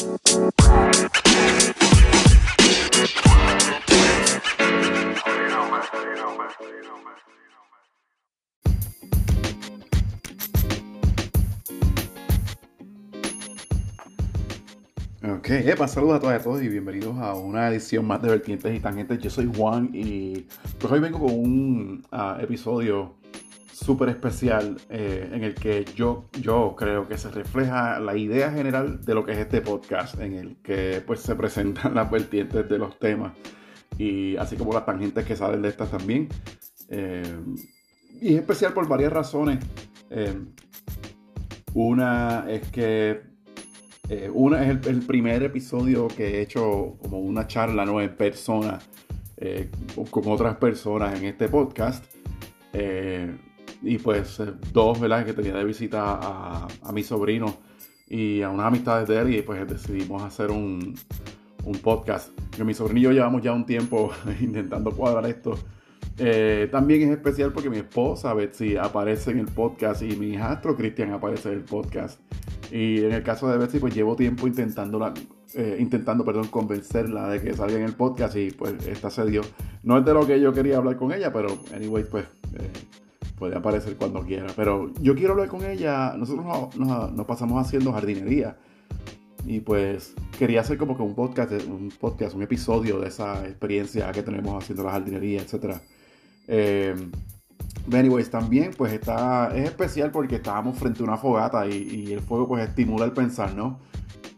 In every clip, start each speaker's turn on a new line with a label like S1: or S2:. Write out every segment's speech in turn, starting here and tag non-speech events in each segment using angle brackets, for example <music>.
S1: Ok, epa, saludos a todas y a todos y bienvenidos a una edición más de Vertientes y Tangentes. Yo soy Juan y pues hoy vengo con un ah, episodio súper especial eh, en el que yo, yo creo que se refleja la idea general de lo que es este podcast, en el que pues se presentan <laughs> las vertientes de los temas y así como las tangentes que salen de estas también. Eh, y es especial por varias razones. Eh, una es que una es el, primer episodio que he hecho como una charla ¿no? en persona con otras personas en este podcast. Y pues dos, ¿verdad? Que tenía de visita a, a, mi sobrino y a unas amistades de él y pues decidimos hacer un, un podcast. Que mi sobrino y yo llevamos ya un tiempo <laughs> intentando cuadrar esto. también es especial porque mi esposa Betsy aparece en el podcast y mi hijastro Cristian aparece en el podcast. Y en el caso de Betsy, pues llevo tiempo intentando, eh, intentando perdón, convencerla de que salga en el podcast y pues esta se dio. No es de lo que yo quería hablar con ella, pero anyway, pues eh, puede aparecer cuando quiera. Pero yo quiero hablar con ella. Nosotros nos, pasamos haciendo jardinería. Y pues quería hacer como que un podcast, un podcast, un episodio de esa experiencia que tenemos haciendo la jardinería, etc. Eh, anyways, también pues está, es especial porque estábamos frente a una fogata y, el fuego pues estimula el pensar, ¿no?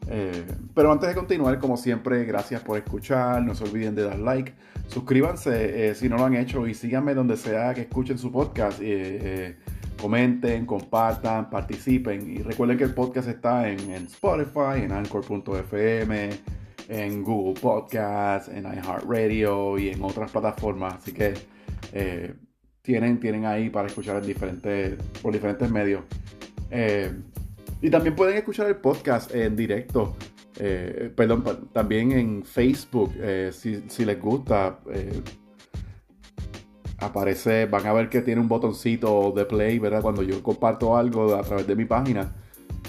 S1: Eh, pero antes de continuar, como siempre, gracias por escuchar, no se olviden de dar like, suscríbanse eh, si no lo han hecho y síganme donde sea que escuchen su podcast, eh, comenten, compartan, participen. Y recuerden que el podcast está en, Spotify, en Anchor.fm, en Google Podcasts, en iHeartRadio y en otras plataformas, así que tienen, tienen ahí para escuchar en diferentes, por diferentes medios. Y también pueden escuchar el podcast en directo. Eh, perdón, también en Facebook, eh, si, les gusta. aparece, van a ver que tiene un botoncito de play, ¿verdad? Cuando yo comparto algo a través de mi página,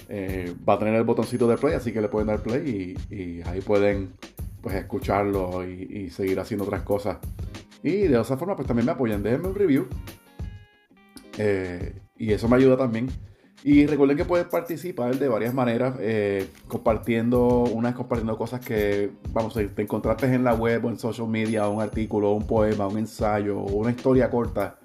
S1: va a tener el botoncito de play, así que le pueden dar play y, ahí pueden pues escucharlo y, y seguir haciendo otras cosas. Y de esa forma, pues también me apoyan. Déjenme un review. Eh, y eso me ayuda también. Y recuerden que pueden participar de varias maneras, eh, compartiendo, una compartiendo cosas que, vamos, te encontraste en la web o en social media, un artículo, un poema, un ensayo, una historia corta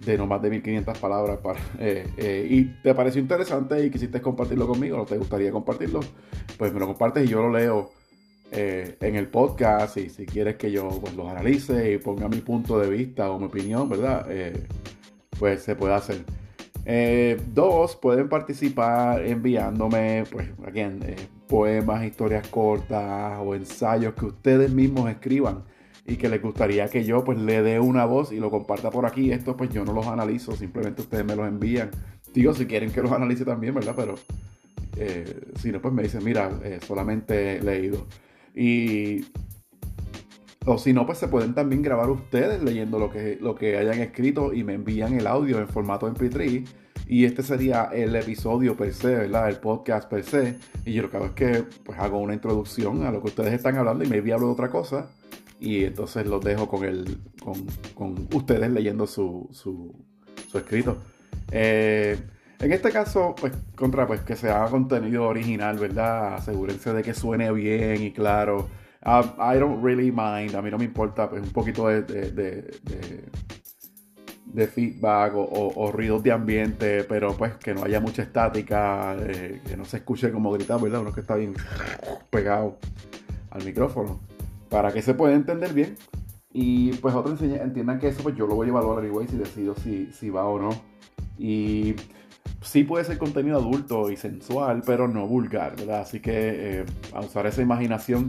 S1: de no más de 1500 palabras. Para, <laughs> eh, y te pareció interesante y quisiste compartirlo conmigo, o te gustaría compartirlo, pues me lo compartes y yo lo leo eh, en el podcast y si quieres que yo pues, los analice y ponga mi punto de vista o mi opinión, ¿verdad? Eh, pues se puede hacer. Eh, dos, pueden participar enviándome, pues, again, poemas, historias cortas o ensayos que ustedes mismos escriban y que les gustaría que yo pues le dé una voz y lo comparta por aquí. Esto pues yo no los analizo, simplemente ustedes me los envían. Digo, si quieren que los analice también, ¿verdad? Pero si no, pues me dicen, mira, solamente he leído. Y. O si no, pues se pueden también grabar ustedes leyendo lo que, lo que hayan escrito y me envían el audio en formato MP3. Y este sería el episodio per se, ¿verdad? El podcast per se. Y yo lo que hago es que pues hago una introducción a lo que ustedes están hablando y me hablo de otra cosa. Y entonces los dejo con, el, con, ustedes leyendo su, su, su escrito. Eh, en este caso, pues, contra, pues, que se haga contenido original, ¿verdad? Asegúrense de que suene bien y claro. Um, I don't really mind, a mí no me importa, pues, un poquito de, de, feedback o, ruidos de ambiente, pero pues que no haya mucha estática, eh, que no se escuche como gritar, ¿verdad? Uno que está bien pegado al micrófono, para que se pueda entender bien. Y pues otros entiendan que eso pues yo lo voy a evaluar anyway si decido si, si va o no. Y sí puede ser contenido adulto y sensual, pero no vulgar, ¿verdad? Así que eh, a usar esa imaginación.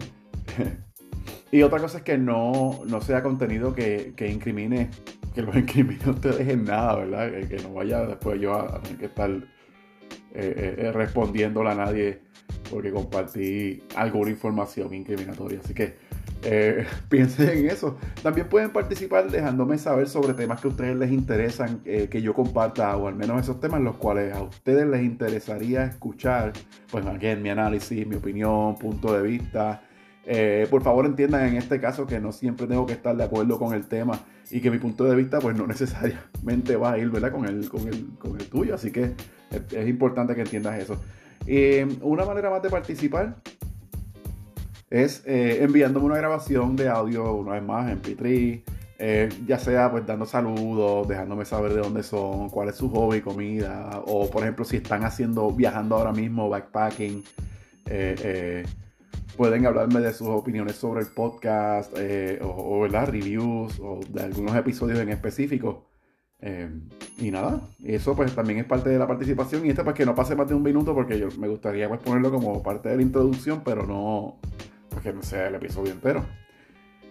S1: <laughs> y otra cosa es que no, no sea contenido que, que incrimine, que lo <laughs> incrimine a ustedes en nada, ¿verdad? Que, no vaya después yo a, tener que estar eh, eh, respondiéndole a nadie porque compartí alguna información incriminatoria. Así que eh, <laughs> piensen en eso. También pueden participar dejándome saber sobre temas que a ustedes les interesan eh, que yo comparta, o al menos esos temas los cuales a ustedes les interesaría escuchar. Pues aquí en mi análisis, mi opinión, punto de vista. Eh, por favor entiendan en este caso que no siempre tengo que estar de acuerdo con el tema y que mi punto de vista pues no <laughs> necesariamente va a ir ¿verdad? Con, el, con, el, con el tuyo. Así que es, importante que entiendas eso. una manera más de participar es eh, enviándome una grabación de audio una vez más en P3, eh, ya sea pues dando saludos, dejándome saber de dónde son, cuál es su hobby, comida, o por ejemplo si están haciendo, viajando ahora mismo, backpacking, eh, pueden hablarme de sus opiniones sobre el podcast, o, ¿verdad? reviews, o de algunos episodios en específico. y nada, eso pues también es parte de la participación y este pues que no pase más de un minuto porque yo me gustaría pues ponerlo como parte de la introducción, pero no, que no sea el episodio entero.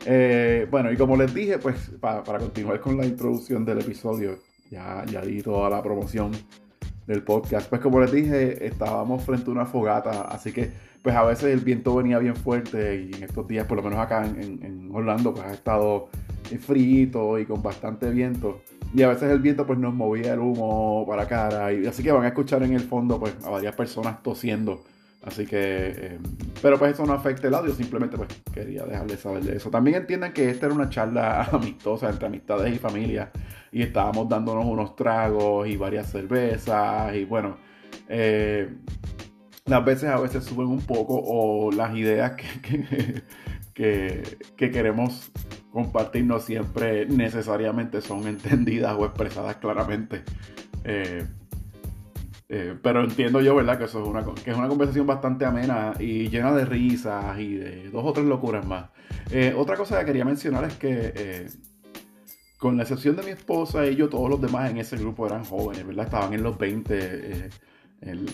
S1: Eh, bueno, y como les dije, pues para, continuar con la introducción del episodio, ya, ya di toda la promoción del podcast. Pues como les dije, estábamos frente a una fogata, así que pues a veces el viento venía bien fuerte y en estos días, por lo menos acá en, Orlando, pues ha estado frío y con bastante viento. Y a veces el viento pues nos movía el humo para cara. Y así que van a escuchar en el fondo pues a varias personas tosiendo Así que, eh, pero pues eso no afecta el audio, simplemente pues quería dejarles saber de eso. También entiendan que esta era una charla <laughs> amistosa entre amistades y familia y estábamos dándonos unos tragos y varias cervezas y bueno, eh, las veces a veces suben un poco o las ideas que, que, queremos compartir no siempre necesariamente son entendidas o expresadas claramente. Eh, eh, pero entiendo yo, ¿verdad? Que eso es una, que es una conversación bastante amena y llena de risas y de dos o tres locuras más. Eh, otra cosa que quería mencionar es que, con la excepción de mi esposa y yo, todos los demás en ese grupo eran jóvenes, ¿verdad? Estaban en los 20, el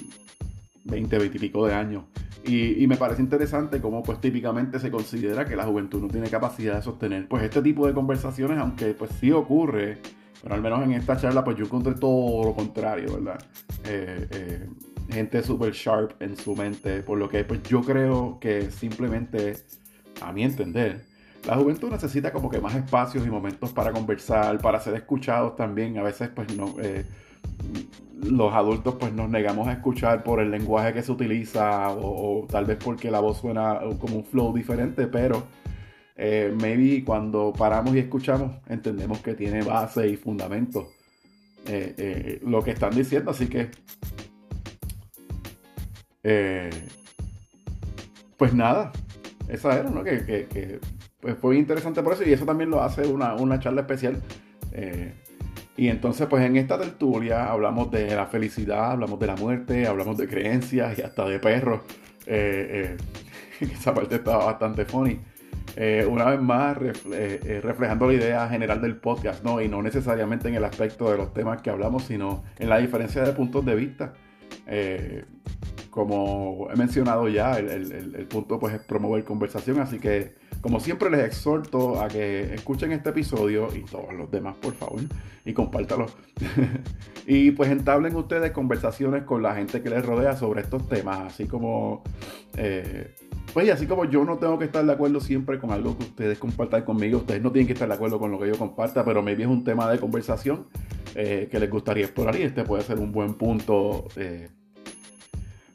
S1: 20, 20 y pico de años. Y, y, me parece interesante cómo pues típicamente se considera que la juventud no tiene capacidad de sostener pues este tipo de conversaciones, aunque pues sí ocurre pero al menos en esta charla, pues yo encontré todo lo contrario, ¿verdad? Eh, eh, gente súper sharp en su mente, por lo que pues yo creo que simplemente, a mi entender, la juventud necesita como que más espacios y momentos para conversar, para ser escuchados también. A veces pues no, eh, los adultos pues nos negamos a escuchar por el lenguaje que se utiliza o tal vez porque la voz suena como un flow diferente, pero eh, maybe cuando paramos y escuchamos entendemos que tiene base y fundamento eh, eh, lo que están diciendo, así que pues nada, esa era, ¿no? Que, pues fue interesante por eso y eso también lo hace una, una charla especial. Y entonces pues en esta tertulia hablamos de la felicidad, hablamos de la muerte, hablamos de creencias y hasta de perros. <laughs> esa parte estaba bastante funny. Eh, una vez más eh, eh, reflejando la idea general del podcast, ¿no? Y no necesariamente en el aspecto de los temas que hablamos, sino en la diferencia de puntos de vista. como he mencionado ya, el, punto pues es promover conversación, así que como siempre les exhorto a que escuchen este episodio y todos los demás, por favor, y compártalo. <laughs> y pues entablen ustedes conversaciones con la gente que les rodea sobre estos temas, así como pues y así como yo no tengo que estar de acuerdo siempre con algo que ustedes compartan conmigo, ustedes no tienen que estar de acuerdo con lo que yo comparta, pero maybe es un tema de conversación eh, que les gustaría explorar y este puede ser un buen punto, eh,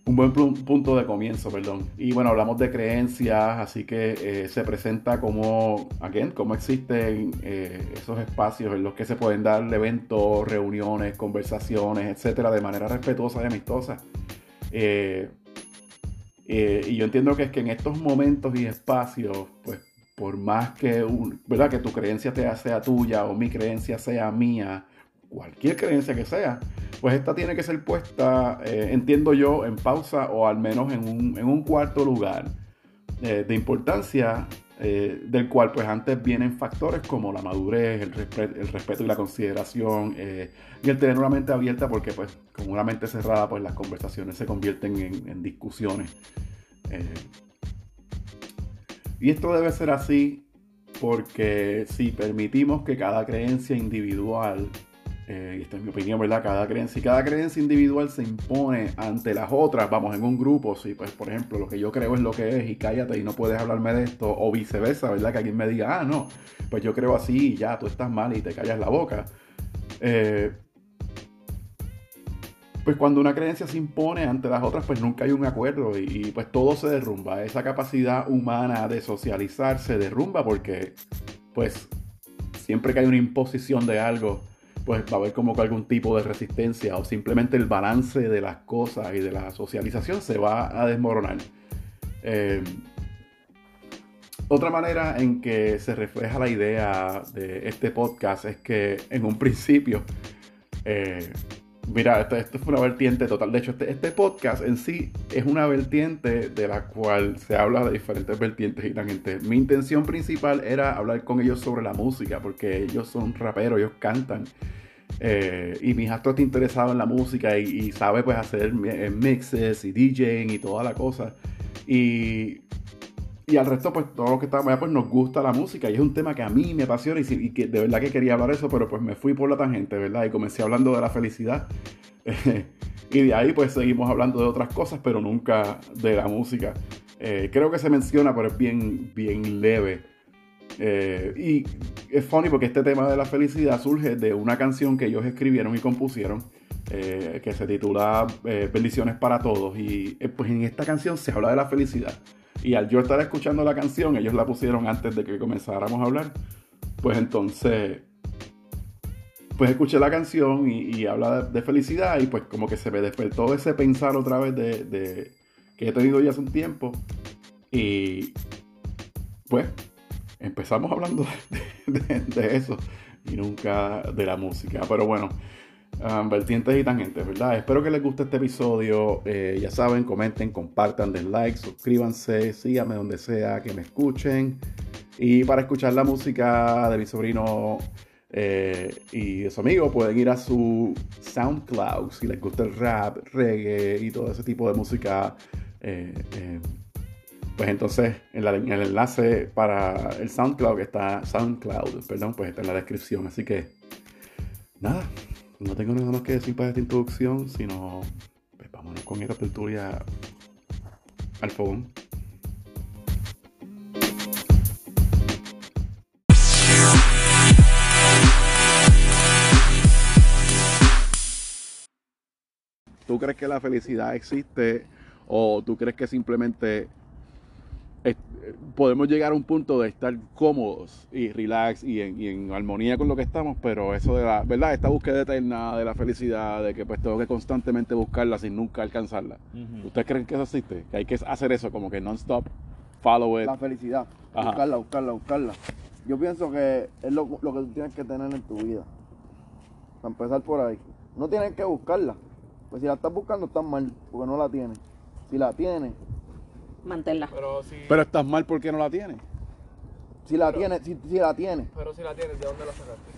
S1: un buen punto de comienzo, perdón. Y bueno, hablamos de creencias, así que eh, se presenta como, again, cómo existen esos espacios en los que se pueden dar eventos, reuniones, conversaciones, etcétera, de manera respetuosa y amistosa. Eh, y yo entiendo que es que en estos momentos y espacios, pues por más que, ¿verdad? que tu creencia sea tuya o mi creencia sea mía, cualquier creencia que sea, pues esta tiene que ser puesta, eh, entiendo yo, en pausa o al menos en un, en un cuarto lugar eh, de importancia, del cual pues antes vienen factores como la madurez, el, respeto y la consideración y el tener una mente abierta porque pues con una mente cerrada pues las conversaciones se convierten en, discusiones. Eh, y esto debe ser así porque si permitimos que cada creencia individual eh, y esta es mi opinión, ¿verdad? Cada creencia, cada creencia individual se impone ante las otras, vamos, en un grupo, si pues por ejemplo lo que yo creo es lo que es y cállate y no puedes hablarme de esto, o viceversa, ¿verdad? Que alguien me diga, ah, no, pues yo creo así y ya, tú estás mal y te callas la boca. Eh, pues cuando una creencia se impone ante las otras, pues nunca hay un acuerdo y, pues todo se derrumba. Esa capacidad humana de socializar se derrumba porque pues siempre que hay una imposición de algo, pues va a haber como que algún tipo de resistencia o simplemente el balance de las cosas y de la socialización se va a desmoronar. Eh, otra manera en que se refleja la idea de este podcast es que en un principio eh, Mira, esto, fue una vertiente total. De hecho, este, este, podcast en sí es una vertiente de la cual se habla de diferentes vertientes y tangentes. Mi intención principal era hablar con ellos sobre la música, porque ellos son raperos, ellos cantan. Eh, y mi hijastro está interesado en la música y, sabe pues hacer mixes y DJing y toda la cosa. Y y al resto, pues todos los que estamos allá, pues nos gusta la música y es un tema que a mí me apasiona y, que de verdad que quería hablar eso, pero pues me fui por la tangente, ¿verdad? Y comencé hablando de la felicidad. <laughs> y de ahí pues seguimos hablando de otras cosas, pero nunca de la música. Eh, creo que se menciona, pero es bien, bien leve. Eh, y es funny porque este tema de la felicidad surge de una canción que ellos escribieron y compusieron. Eh, que se titula Bendiciones para Todos y pues en esta canción se habla de la felicidad y al yo estar escuchando la canción, ellos la pusieron antes de que comenzáramos a hablar, pues entonces, pues escuché la canción y, habla de, felicidad y pues como que se me despertó ese pensar otra vez de, que he tenido ya hace un tiempo. Y pues empezamos hablando <laughs> de eso y nunca de la música. Pero bueno, Um, vertientes y tangentes, ¿verdad? Espero que les guste este episodio. Eh, ya saben, comenten, compartan, den like, suscríbanse, síganme donde sea que me escuchen. Y para escuchar la música de mi sobrino eh, y de su amigo, pueden ir a su SoundCloud si les gusta el rap, reggae y todo ese tipo de música. Eh, pues entonces en, en, el enlace para el SoundCloud está SoundCloud, perdón, pues está en la descripción. Así que nada, no tengo nada más que decir para esta introducción, sino pues, vámonos con esta tertulia al fogón. ¿Tú crees que la felicidad existe o tú crees que simplemente podemos llegar a un punto de estar cómodos y relax y en, armonía con lo que estamos, pero eso de la, ¿verdad? Esta búsqueda eterna de la felicidad, de que pues tengo que constantemente buscarla sin nunca alcanzarla. ¿Ustedes creen que eso existe? Que hay que hacer eso como que non-stop, follow it.
S2: La felicidad, buscarla, buscarla, buscarla. Yo pienso que es lo, lo que tú tienes que tener en tu vida. Para empezar por ahí. No tienes que buscarla. Pues si la estás buscando estás mal, porque no la tienes. Si la tienes,
S3: mantenerla.
S1: Pero, si... pero estás mal porque no la tienes.
S2: Si la tienes, si, si, la tienes.
S4: Pero si la tienes, ¿de dónde la sacaste?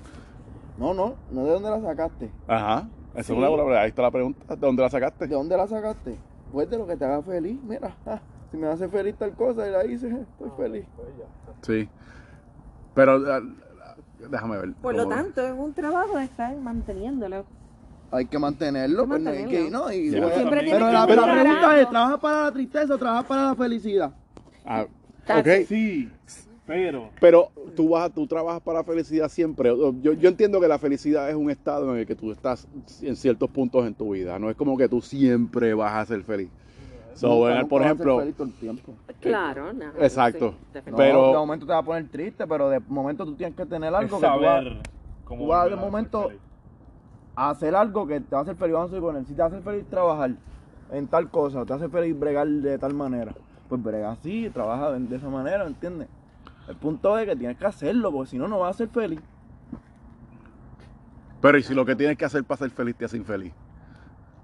S2: No, no, no de dónde la sacaste.
S1: Ajá. Esa es una buena Ahí está la pregunta. ¿De dónde la sacaste?
S2: ¿De dónde la sacaste? Pues de lo que te haga feliz. Mira, si me hace feliz tal cosa y la hice, estoy ah, feliz. Pues
S1: sí. Pero ah, déjame ver.
S3: Por lo tanto, es un trabajo de estar manteniéndolo
S2: hay que mantenerlo, pues, no, que, no y,
S3: pero,
S2: la, pregunta es, ¿trabajas para la tristeza o trabajas para la felicidad?
S1: Ah, ok.
S4: Sí, pero...
S1: Pero tú, vas, tú trabajas para la felicidad siempre. Yo, yo entiendo que la felicidad es un estado en el que tú estás en ciertos puntos en tu vida. No es como que tú siempre vas a ser feliz. So, por ejemplo,
S3: claro, no,
S1: exacto.
S2: pero de momento te va a poner triste, pero de momento tú tienes que tener algo que tú vas, de momento hacer algo que te va a hacer feliz, vamos a con él. Si te va a hacer feliz trabajar en tal cosa, te hace feliz bregar de tal manera, pues brega así, trabaja de, esa manera, ¿entiendes? El punto es que tienes que hacerlo, porque si no, no vas a ser feliz.
S1: Pero ¿y si lo que tienes que hacer para ser feliz te hace infeliz?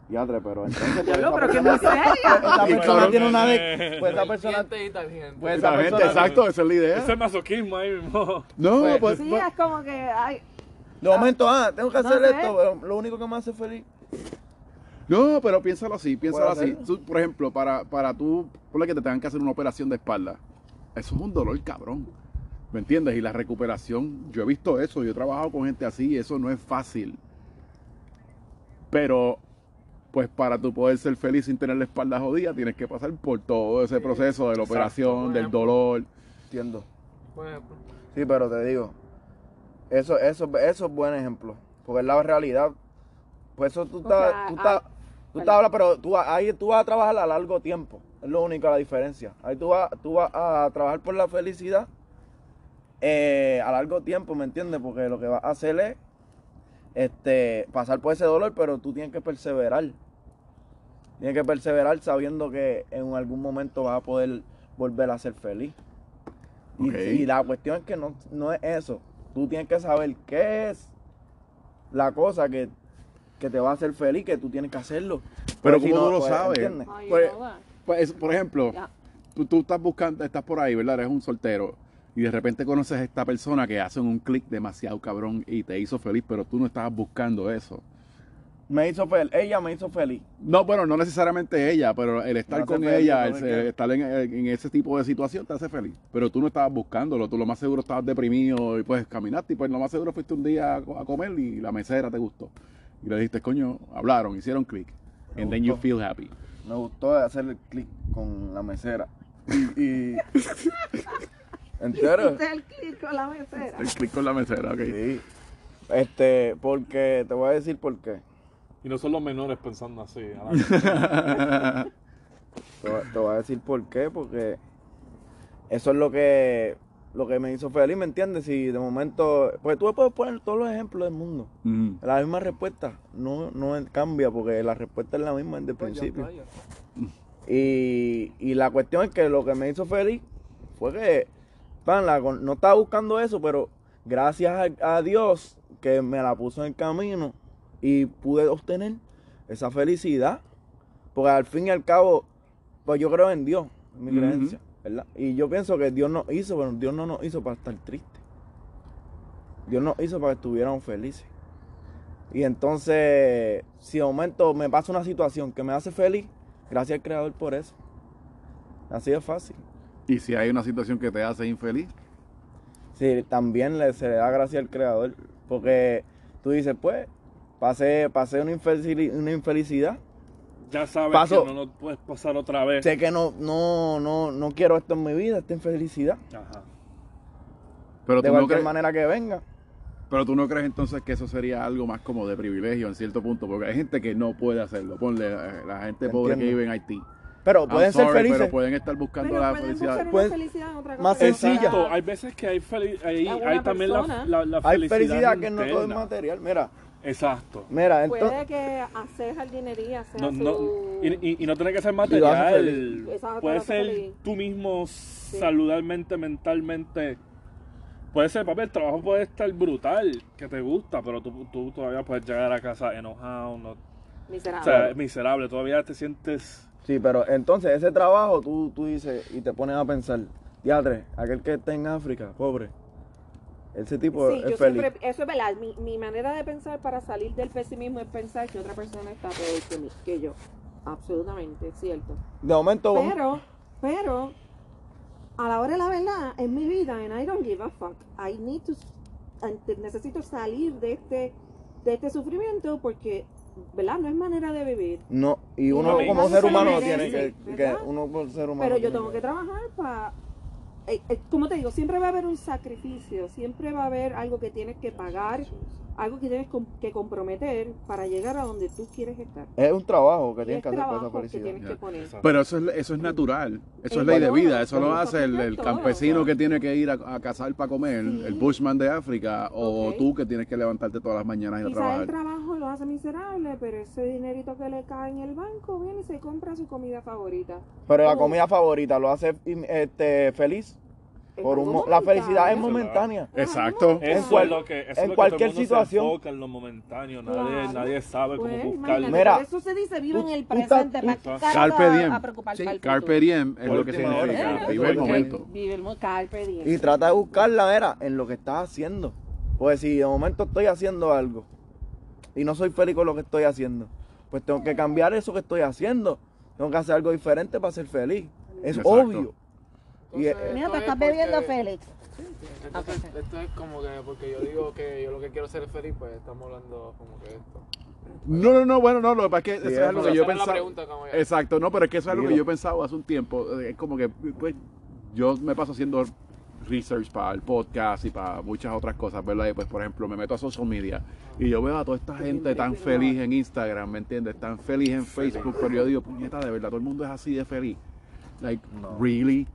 S2: Diadre, pero entonces. <laughs> Pues,
S3: Diablo, pero que no sea
S2: Esa persona tiene una de. Pues esa persona.
S1: Pues esa persona. Exacto, esa es la idea.
S4: Ese masoquismo ahí mismo.
S1: No,
S3: pues.
S1: pues
S3: sí, es como que.
S2: De momento, ah, tengo que hacer esto, lo único que me hace feliz.
S1: No, pero piénsalo así, piénsalo así. por ejemplo, para, para tú, por que te tengan que hacer una operación de espalda, eso es un dolor cabrón. ¿Me entiendes? Y la recuperación, yo he visto eso, yo he trabajado con gente así, eso no es fácil. Pero, pues para tú poder ser feliz sin tener la espalda jodida, tienes que pasar por todo ese proceso de la
S4: Exacto.
S1: operación, del dolor.
S2: Entiendo.
S4: Por ejemplo.
S2: Sí, pero te digo, eso, eso, eso es buen ejemplo. Porque es la realidad. Pues eso tú estás,
S3: hay-
S2: tú estás, tú
S3: perdón.
S2: estás hablando, pero tú, vas- ahí tú vas a trabajar a largo tiempo. Es lo único la diferencia. Ahí tú vas, tú vas a trabajar por la felicidad eh, a largo tiempo, ¿me entiendes? Porque lo que vas a hacer es este, pasar por ese dolor, pero tú tienes que perseverar. Tienes que perseverar sabiendo que en algún momento vas a poder volver a ser feliz. Y, y la cuestión es que no, no es eso. Tú tienes que saber qué es la cosa que, que te va a hacer feliz, que tú tienes que hacerlo.
S1: Pero
S2: Porque si
S1: ¿cómo tú lo
S2: pues,
S1: sabes?
S2: ¿entiendes?
S3: Ay,
S1: Pues,
S3: no.
S1: Pues, por ejemplo, tú estás buscando, estás por ahí, ¿verdad? Eres un soltero. Y de repente conoces a esta persona que hace un clic demasiado cabrón y te hizo feliz, pero tú no estabas buscando eso.
S2: Me hizo feliz. Ella me hizo feliz.
S1: No, bueno, no necesariamente ella, pero el estar con
S2: feliz,
S1: ella, el estar en, en ese tipo de situación te hace feliz. Pero tú no estabas buscándolo, tú lo más seguro estabas deprimido y pues caminaste y pues lo más seguro fuiste un día a, co- a comer y la mesera te gustó. Y le dijiste, coño, hablaron, hicieron clic.
S2: Me
S1: And then you
S2: gustó.
S1: feel happy.
S2: Me gustó hacer el clic con la mesera. Y. y... <laughs> ¿Entero?
S3: El clic con la mesera.
S1: El clic con la mesera, ok.
S2: Sí. Este, porque te voy a decir por qué.
S4: Y no son los menores pensando así. a la- <laughs>
S2: Te, voy- te voy a decir por qué, porque eso es lo que lo que me hizo feliz, ¿me entiendes? Si de momento, pues tú puedes poner todos los ejemplos del mundo.
S1: Mm.
S2: La misma respuesta no, no cambia porque la respuesta es la misma desde el
S4: Pues
S2: principio. Y, y la cuestión es que lo que me hizo feliz fue que, pan, la no estaba buscando eso, pero gracias a, a Dios que me la puso en el camino y pude obtener esa felicidad. Porque al fin y al cabo, pues yo creo en Dios, en mi creencia, ¿verdad? Y yo pienso que Dios nos hizo, pero Dios no nos hizo para estar tristes. Dios nos hizo para que estuviéramos felices. Y entonces, si de momento me pasa una situación que me hace feliz, gracias al Creador por eso. Así de fácil.
S1: Y si hay una situación que te hace infeliz,
S2: Sí, también le, se le da gracias al Creador. Porque tú dices, pues, pasé, pasé una, infelici- una infelicidad.
S4: Ya sabes
S2: Paso.
S4: que no lo puedes pasar otra vez.
S2: Sé que no, no, no, no quiero esto en mi vida, esta infelicidad.
S4: Ajá.
S1: pero
S2: de
S1: no
S2: cualquier manera que venga.
S1: pero tú no crees entonces que eso sería algo más como de privilegio en cierto punto, porque hay gente que no puede hacerlo. Ponle eh, la gente pobre que vive en Haití.
S2: Pero
S1: I'm
S2: pueden ser felices.
S1: Pero pueden estar buscando
S3: Pero
S1: la
S3: pueden
S1: felicidad.
S3: buscar una
S2: Pues,
S3: felicidad en otra cosa.
S2: más sencilla.
S4: Exacto. Hay veces que hay, hay, hay también la, la
S2: Hay
S4: felicidad,
S2: felicidad que no todo es
S4: interna.
S2: material. Mira,
S4: Exacto.
S2: mira, entonces.
S3: Puede que hacer jardinería sea
S4: No,
S3: su...
S4: no, y, y- y no tiene que ser material. Puede ser tú mismo saludalmente, mentalmente. Puede ser, papi, el trabajo puede estar brutal, que te gusta, pero tú, tú todavía puedes llegar a casa enojado, no, o
S3: Miserable.
S4: sea, miserable, todavía te sientes...
S2: Sí, pero entonces ese trabajo tú, tú dices y te pones a pensar, diatre, aquel que está en África, pobre, ese tipo
S3: Sí,
S2: es
S3: yo
S2: feliz.
S3: siempre, eso es verdad. Mi, mi manera de pensar para salir del pesimismo es pensar que otra persona está peor que, mí, que yo. Absolutamente, es cierto.
S2: De momento,
S3: Pero, pero, a la hora de la verdad, en mi vida, and I don't give a fuck, I need to, necesito salir de este, de este sufrimiento porque, ¿verdad? No es manera de vivir.
S2: no, y uno
S4: no
S2: como ser
S3: se
S2: humano
S3: merece,
S2: tiene que, que uno por ser humano.
S3: Pero yo tengo que trabajar para... como te digo, siempre va a haber un sacrificio, siempre va a haber algo que tienes que pagar, algo que tienes que comprometer para llegar a donde tú quieres estar.
S2: Es un trabajo que tienes
S3: es
S2: que hacer para esa felicidad.
S1: Pero eso es, eso es natural, eso
S3: Eh,
S1: es ley de vida, eso lo hace el, el
S3: todo.
S1: campesino que tiene que ir a, a cazar para comer,
S3: Sí.
S1: el bushman de África, o
S3: Ok.
S1: tú que tienes que levantarte todas las mañanas y a
S3: Quizás el
S1: trabajar.
S3: trabajo lo hace miserable, pero ese dinerito que le cae en el banco viene y se compra su comida favorita.
S2: Pero la
S3: Oh.
S2: comida favorita lo hace este, feliz. Por un la felicidad es momentánea.
S1: Exacto.
S2: En
S4: Eso
S2: cual-
S4: es lo que, eso
S2: en
S4: es lo que todo el
S2: cualquier
S4: mundo se
S2: situación.
S4: enfoca en lo momentáneo, nadie,
S3: Claro.
S4: nadie sabe
S3: Pues,
S4: cómo buscar...
S3: imagínate,
S2: Mira,
S3: por eso se dice vive
S2: tú-
S3: en el
S2: tú
S3: presente,
S2: tú-
S3: ¿para qué
S4: Carpe
S1: diem.
S3: a
S2: Sí,
S1: Carpe diem es lo que significa, vive el momento.
S3: Vive el carpe diem.
S2: Y trata de buscarla, era, en lo que estás haciendo. Pues si de momento estoy haciendo algo y no soy feliz con lo que estoy haciendo, pues tengo que cambiar eso que estoy haciendo. Tengo que hacer algo diferente para ser feliz. Es
S1: Exacto.
S2: obvio.
S5: Entonces,
S2: eh,
S3: Mira, te
S5: es
S3: estás
S5: porque-
S3: bebiendo, Félix.
S5: Entonces, esto es como que, porque yo digo que yo lo que quiero ser feliz, pues estamos hablando como que esto.
S1: No, no, no, bueno, no, lo que pasa es que eso es algo que yo pensaba. Exacto, no, pero es que eso es algo que yo pensaba hace un tiempo. Es como que, pues, yo me paso haciendo research para el podcast y para muchas otras cosas, ¿verdad? Y pues, por ejemplo, me meto a social media y yo veo a toda esta gente tan feliz en Instagram, ¿me entiendes? Tan feliz en Facebook, pero yo digo, puñeta, de verdad, todo el mundo es así de feliz. Like, really?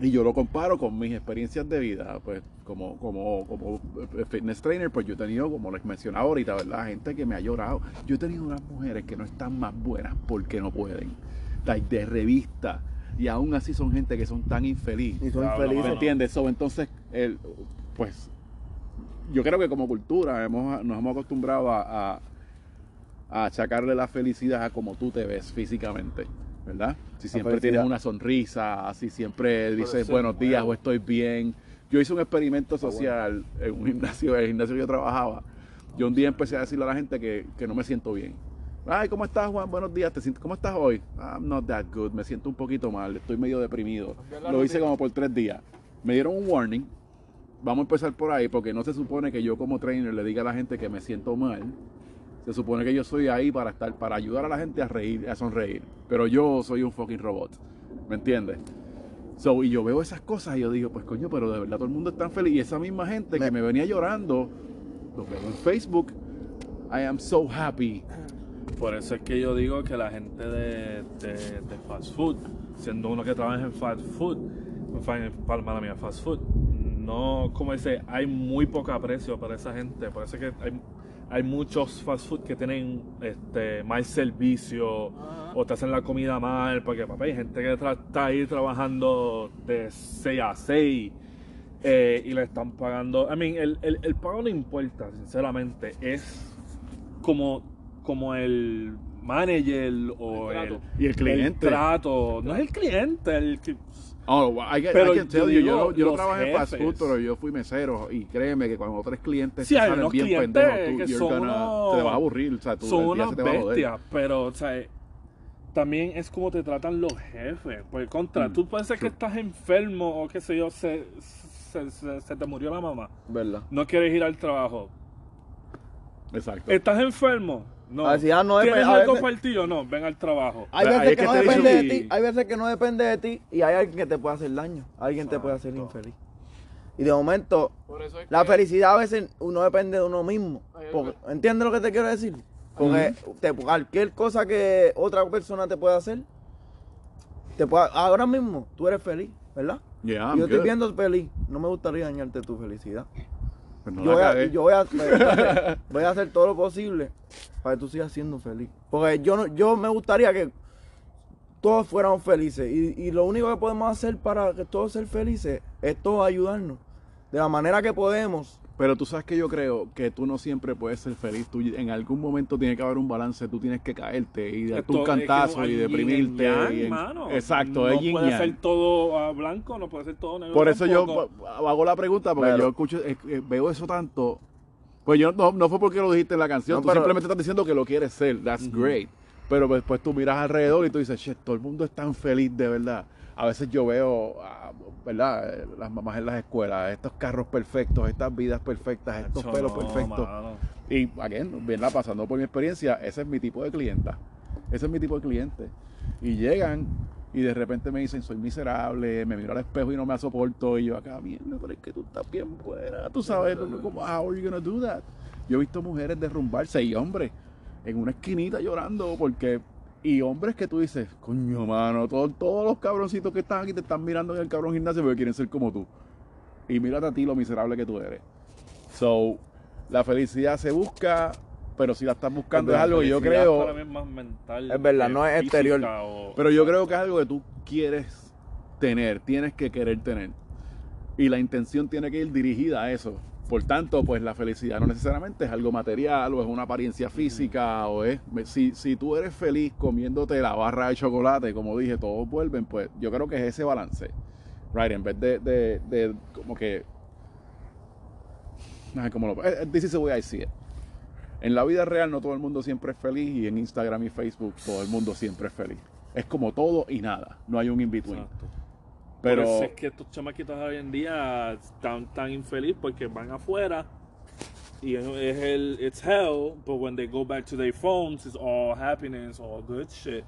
S1: Y yo lo comparo con mis experiencias de vida, pues como, como, como fitness trainer, pues yo he tenido, como les mencionaba ahorita, ¿verdad? Gente que me ha llorado. Yo he tenido unas mujeres que no están más buenas porque no pueden. Like, de revista y aún así son gente que son tan infelices.
S2: Y son infelices.
S1: ¿Me entiendes? entonces, el, pues, yo creo que como cultura hemos, nos hemos acostumbrado a, a, achacarle la felicidad a como tú te ves físicamente, ¿verdad? Si siempre tienes una sonrisa, si siempre dices buenos días o estoy bien. Yo hice un experimento social en un gimnasio, en el gimnasio que yo trabajaba. Yo un día empecé a decirle a la gente que, que no me siento bien Ay, ¿cómo estás, Juan? Buenos días. ¿Cómo estás hoy? I'm not that good. Me siento un poquito mal. Estoy medio deprimido. Lo hice como por tres días. Me dieron un warning. Vamos a empezar por ahí porque no se supone que yo como trainer le diga a la gente que me siento mal. Se supone que yo soy ahí para estar, para ayudar a la gente a reír, a sonreír. Pero yo soy un fucking robot. ¿Me entiendes? So, y yo veo esas cosas y yo digo, pues coño, pero de verdad todo el mundo está feliz. Y esa misma gente que me venía llorando, lo veo en Facebook. I am so happy
S4: por eso es que yo digo que la gente de, de, fast food, siendo uno que trabaja en fast food, palma la mía, fast food, no, como dice, hay muy poco aprecio para esa gente. Por eso es que hay, hay muchos fast food que tienen este, mal servicio o te hacen la comida mal, porque papá, hay gente que está ahí trabajando de 6 a 6 eh, y le están pagando. I mean, el, el, el pago no importa, sinceramente, es como como el manager o el,
S1: y el cliente.
S4: trato. No es el cliente, el que.
S1: Oh, I, pero yo, yo, yo no trabajé en fast food, pero yo fui mesero y créeme que cuando otros clientes
S4: sí, salen bien pendejos,
S1: tú, te vas a aburrir, o sea, tú,
S4: son unas bestias, pero o sea, también es como te tratan los jefes. Pues contra, mm, tú puedes ser que estás enfermo o qué sé yo, se, se, se, se, te murió la mamá.
S1: ¿Verdad?
S4: No quieres ir al trabajo.
S1: Exacto.
S4: ¿Estás enfermo? No.
S2: Así, ah, no
S4: ¿Tienes algo partido? No, ven al trabajo.
S2: Hay veces que, no depende de ti, hay veces que no depende de ti y hay alguien que te puede hacer daño, alguien te puede hacer infeliz. Y de momento, la felicidad a veces no depende de uno mismo. ¿Entiendes lo que te quiero decir? Porque cualquier cosa que otra persona te pueda hacer, te puede, ahora mismo tú eres feliz, ¿verdad? yo estoy viendo feliz. No me gustaría dañarte tu felicidad. Pues yo, voy a, yo voy, a, voy a hacer todo lo posible para que tú sigas siendo feliz. Porque yo, no, yo me gustaría que todos fuéramos felices. Y, y, lo único que podemos hacer para que todos sean felices es todos ayudarnos. De la manera que podemos.
S1: Pero tú sabes que yo creo que tú no siempre puedes ser feliz. Tú, en algún momento tiene que haber un balance. Tú tienes que caerte y darte un cantazo y deprimirte. exacto,
S4: no puede ser todo ah, blanco, no puede ser todo negro.
S1: Por eso yo hago la pregunta, porque yo escucho, eh, eh, veo eso tanto. Pues yo no, no fue porque lo dijiste en la canción. tú simplemente estás diciendo que lo quieres ser. That's great. Pero después tú miras alrededor y tú dices, shit, todo el mundo es tan feliz de verdad a veces yo veo, ¿verdad? Las mamás en las escuelas, estos carros perfectos, estas vidas perfectas, estos pelos perfectos. Y, again, bien, pasando por mi experiencia, ese es mi tipo de clienta. Ese es mi tipo de cliente. Y llegan y de repente me dicen, soy miserable, me miro al espejo y no me soporto. Y yo acá, mierda, pero es que tú estás bien buena. Tú sabes, ¿cómo, how are you gonna do that? Yo he visto mujeres derrumbarse y hombres en una esquinita llorando porque y hombres que tú dices, coño, mano, todos, todos los cabroncitos que están aquí te están mirando en el cabrón gimnasio porque quieren ser como tú. Y mírate a ti lo miserable que tú eres. So, la felicidad se busca, pero si la estás buscando es, algo que yo creo.
S4: Es, más mental
S2: es verdad, no es exterior.
S1: pero yo creo que es algo que tú quieres tener, tienes que querer tener. Y la intención tiene que ir dirigida a eso. Por tanto, pues la felicidad no necesariamente es algo material o es una apariencia física o es... Si, si tú eres feliz comiéndote la barra de chocolate, como dije, todos vuelven, pues yo creo que es ese balance. Right, en vez de, de, como que... Como lo, eh, this is the way I see it. En la vida real no todo el mundo siempre es feliz y en Instagram y Facebook todo el mundo siempre es feliz. Es como todo y nada. No hay un in-between.
S4: Pero es que estos chamaquitos hoy en día están tan infelices porque van afuera y es el it's hell, but when they go back to their phones, it's all happiness, all good shit.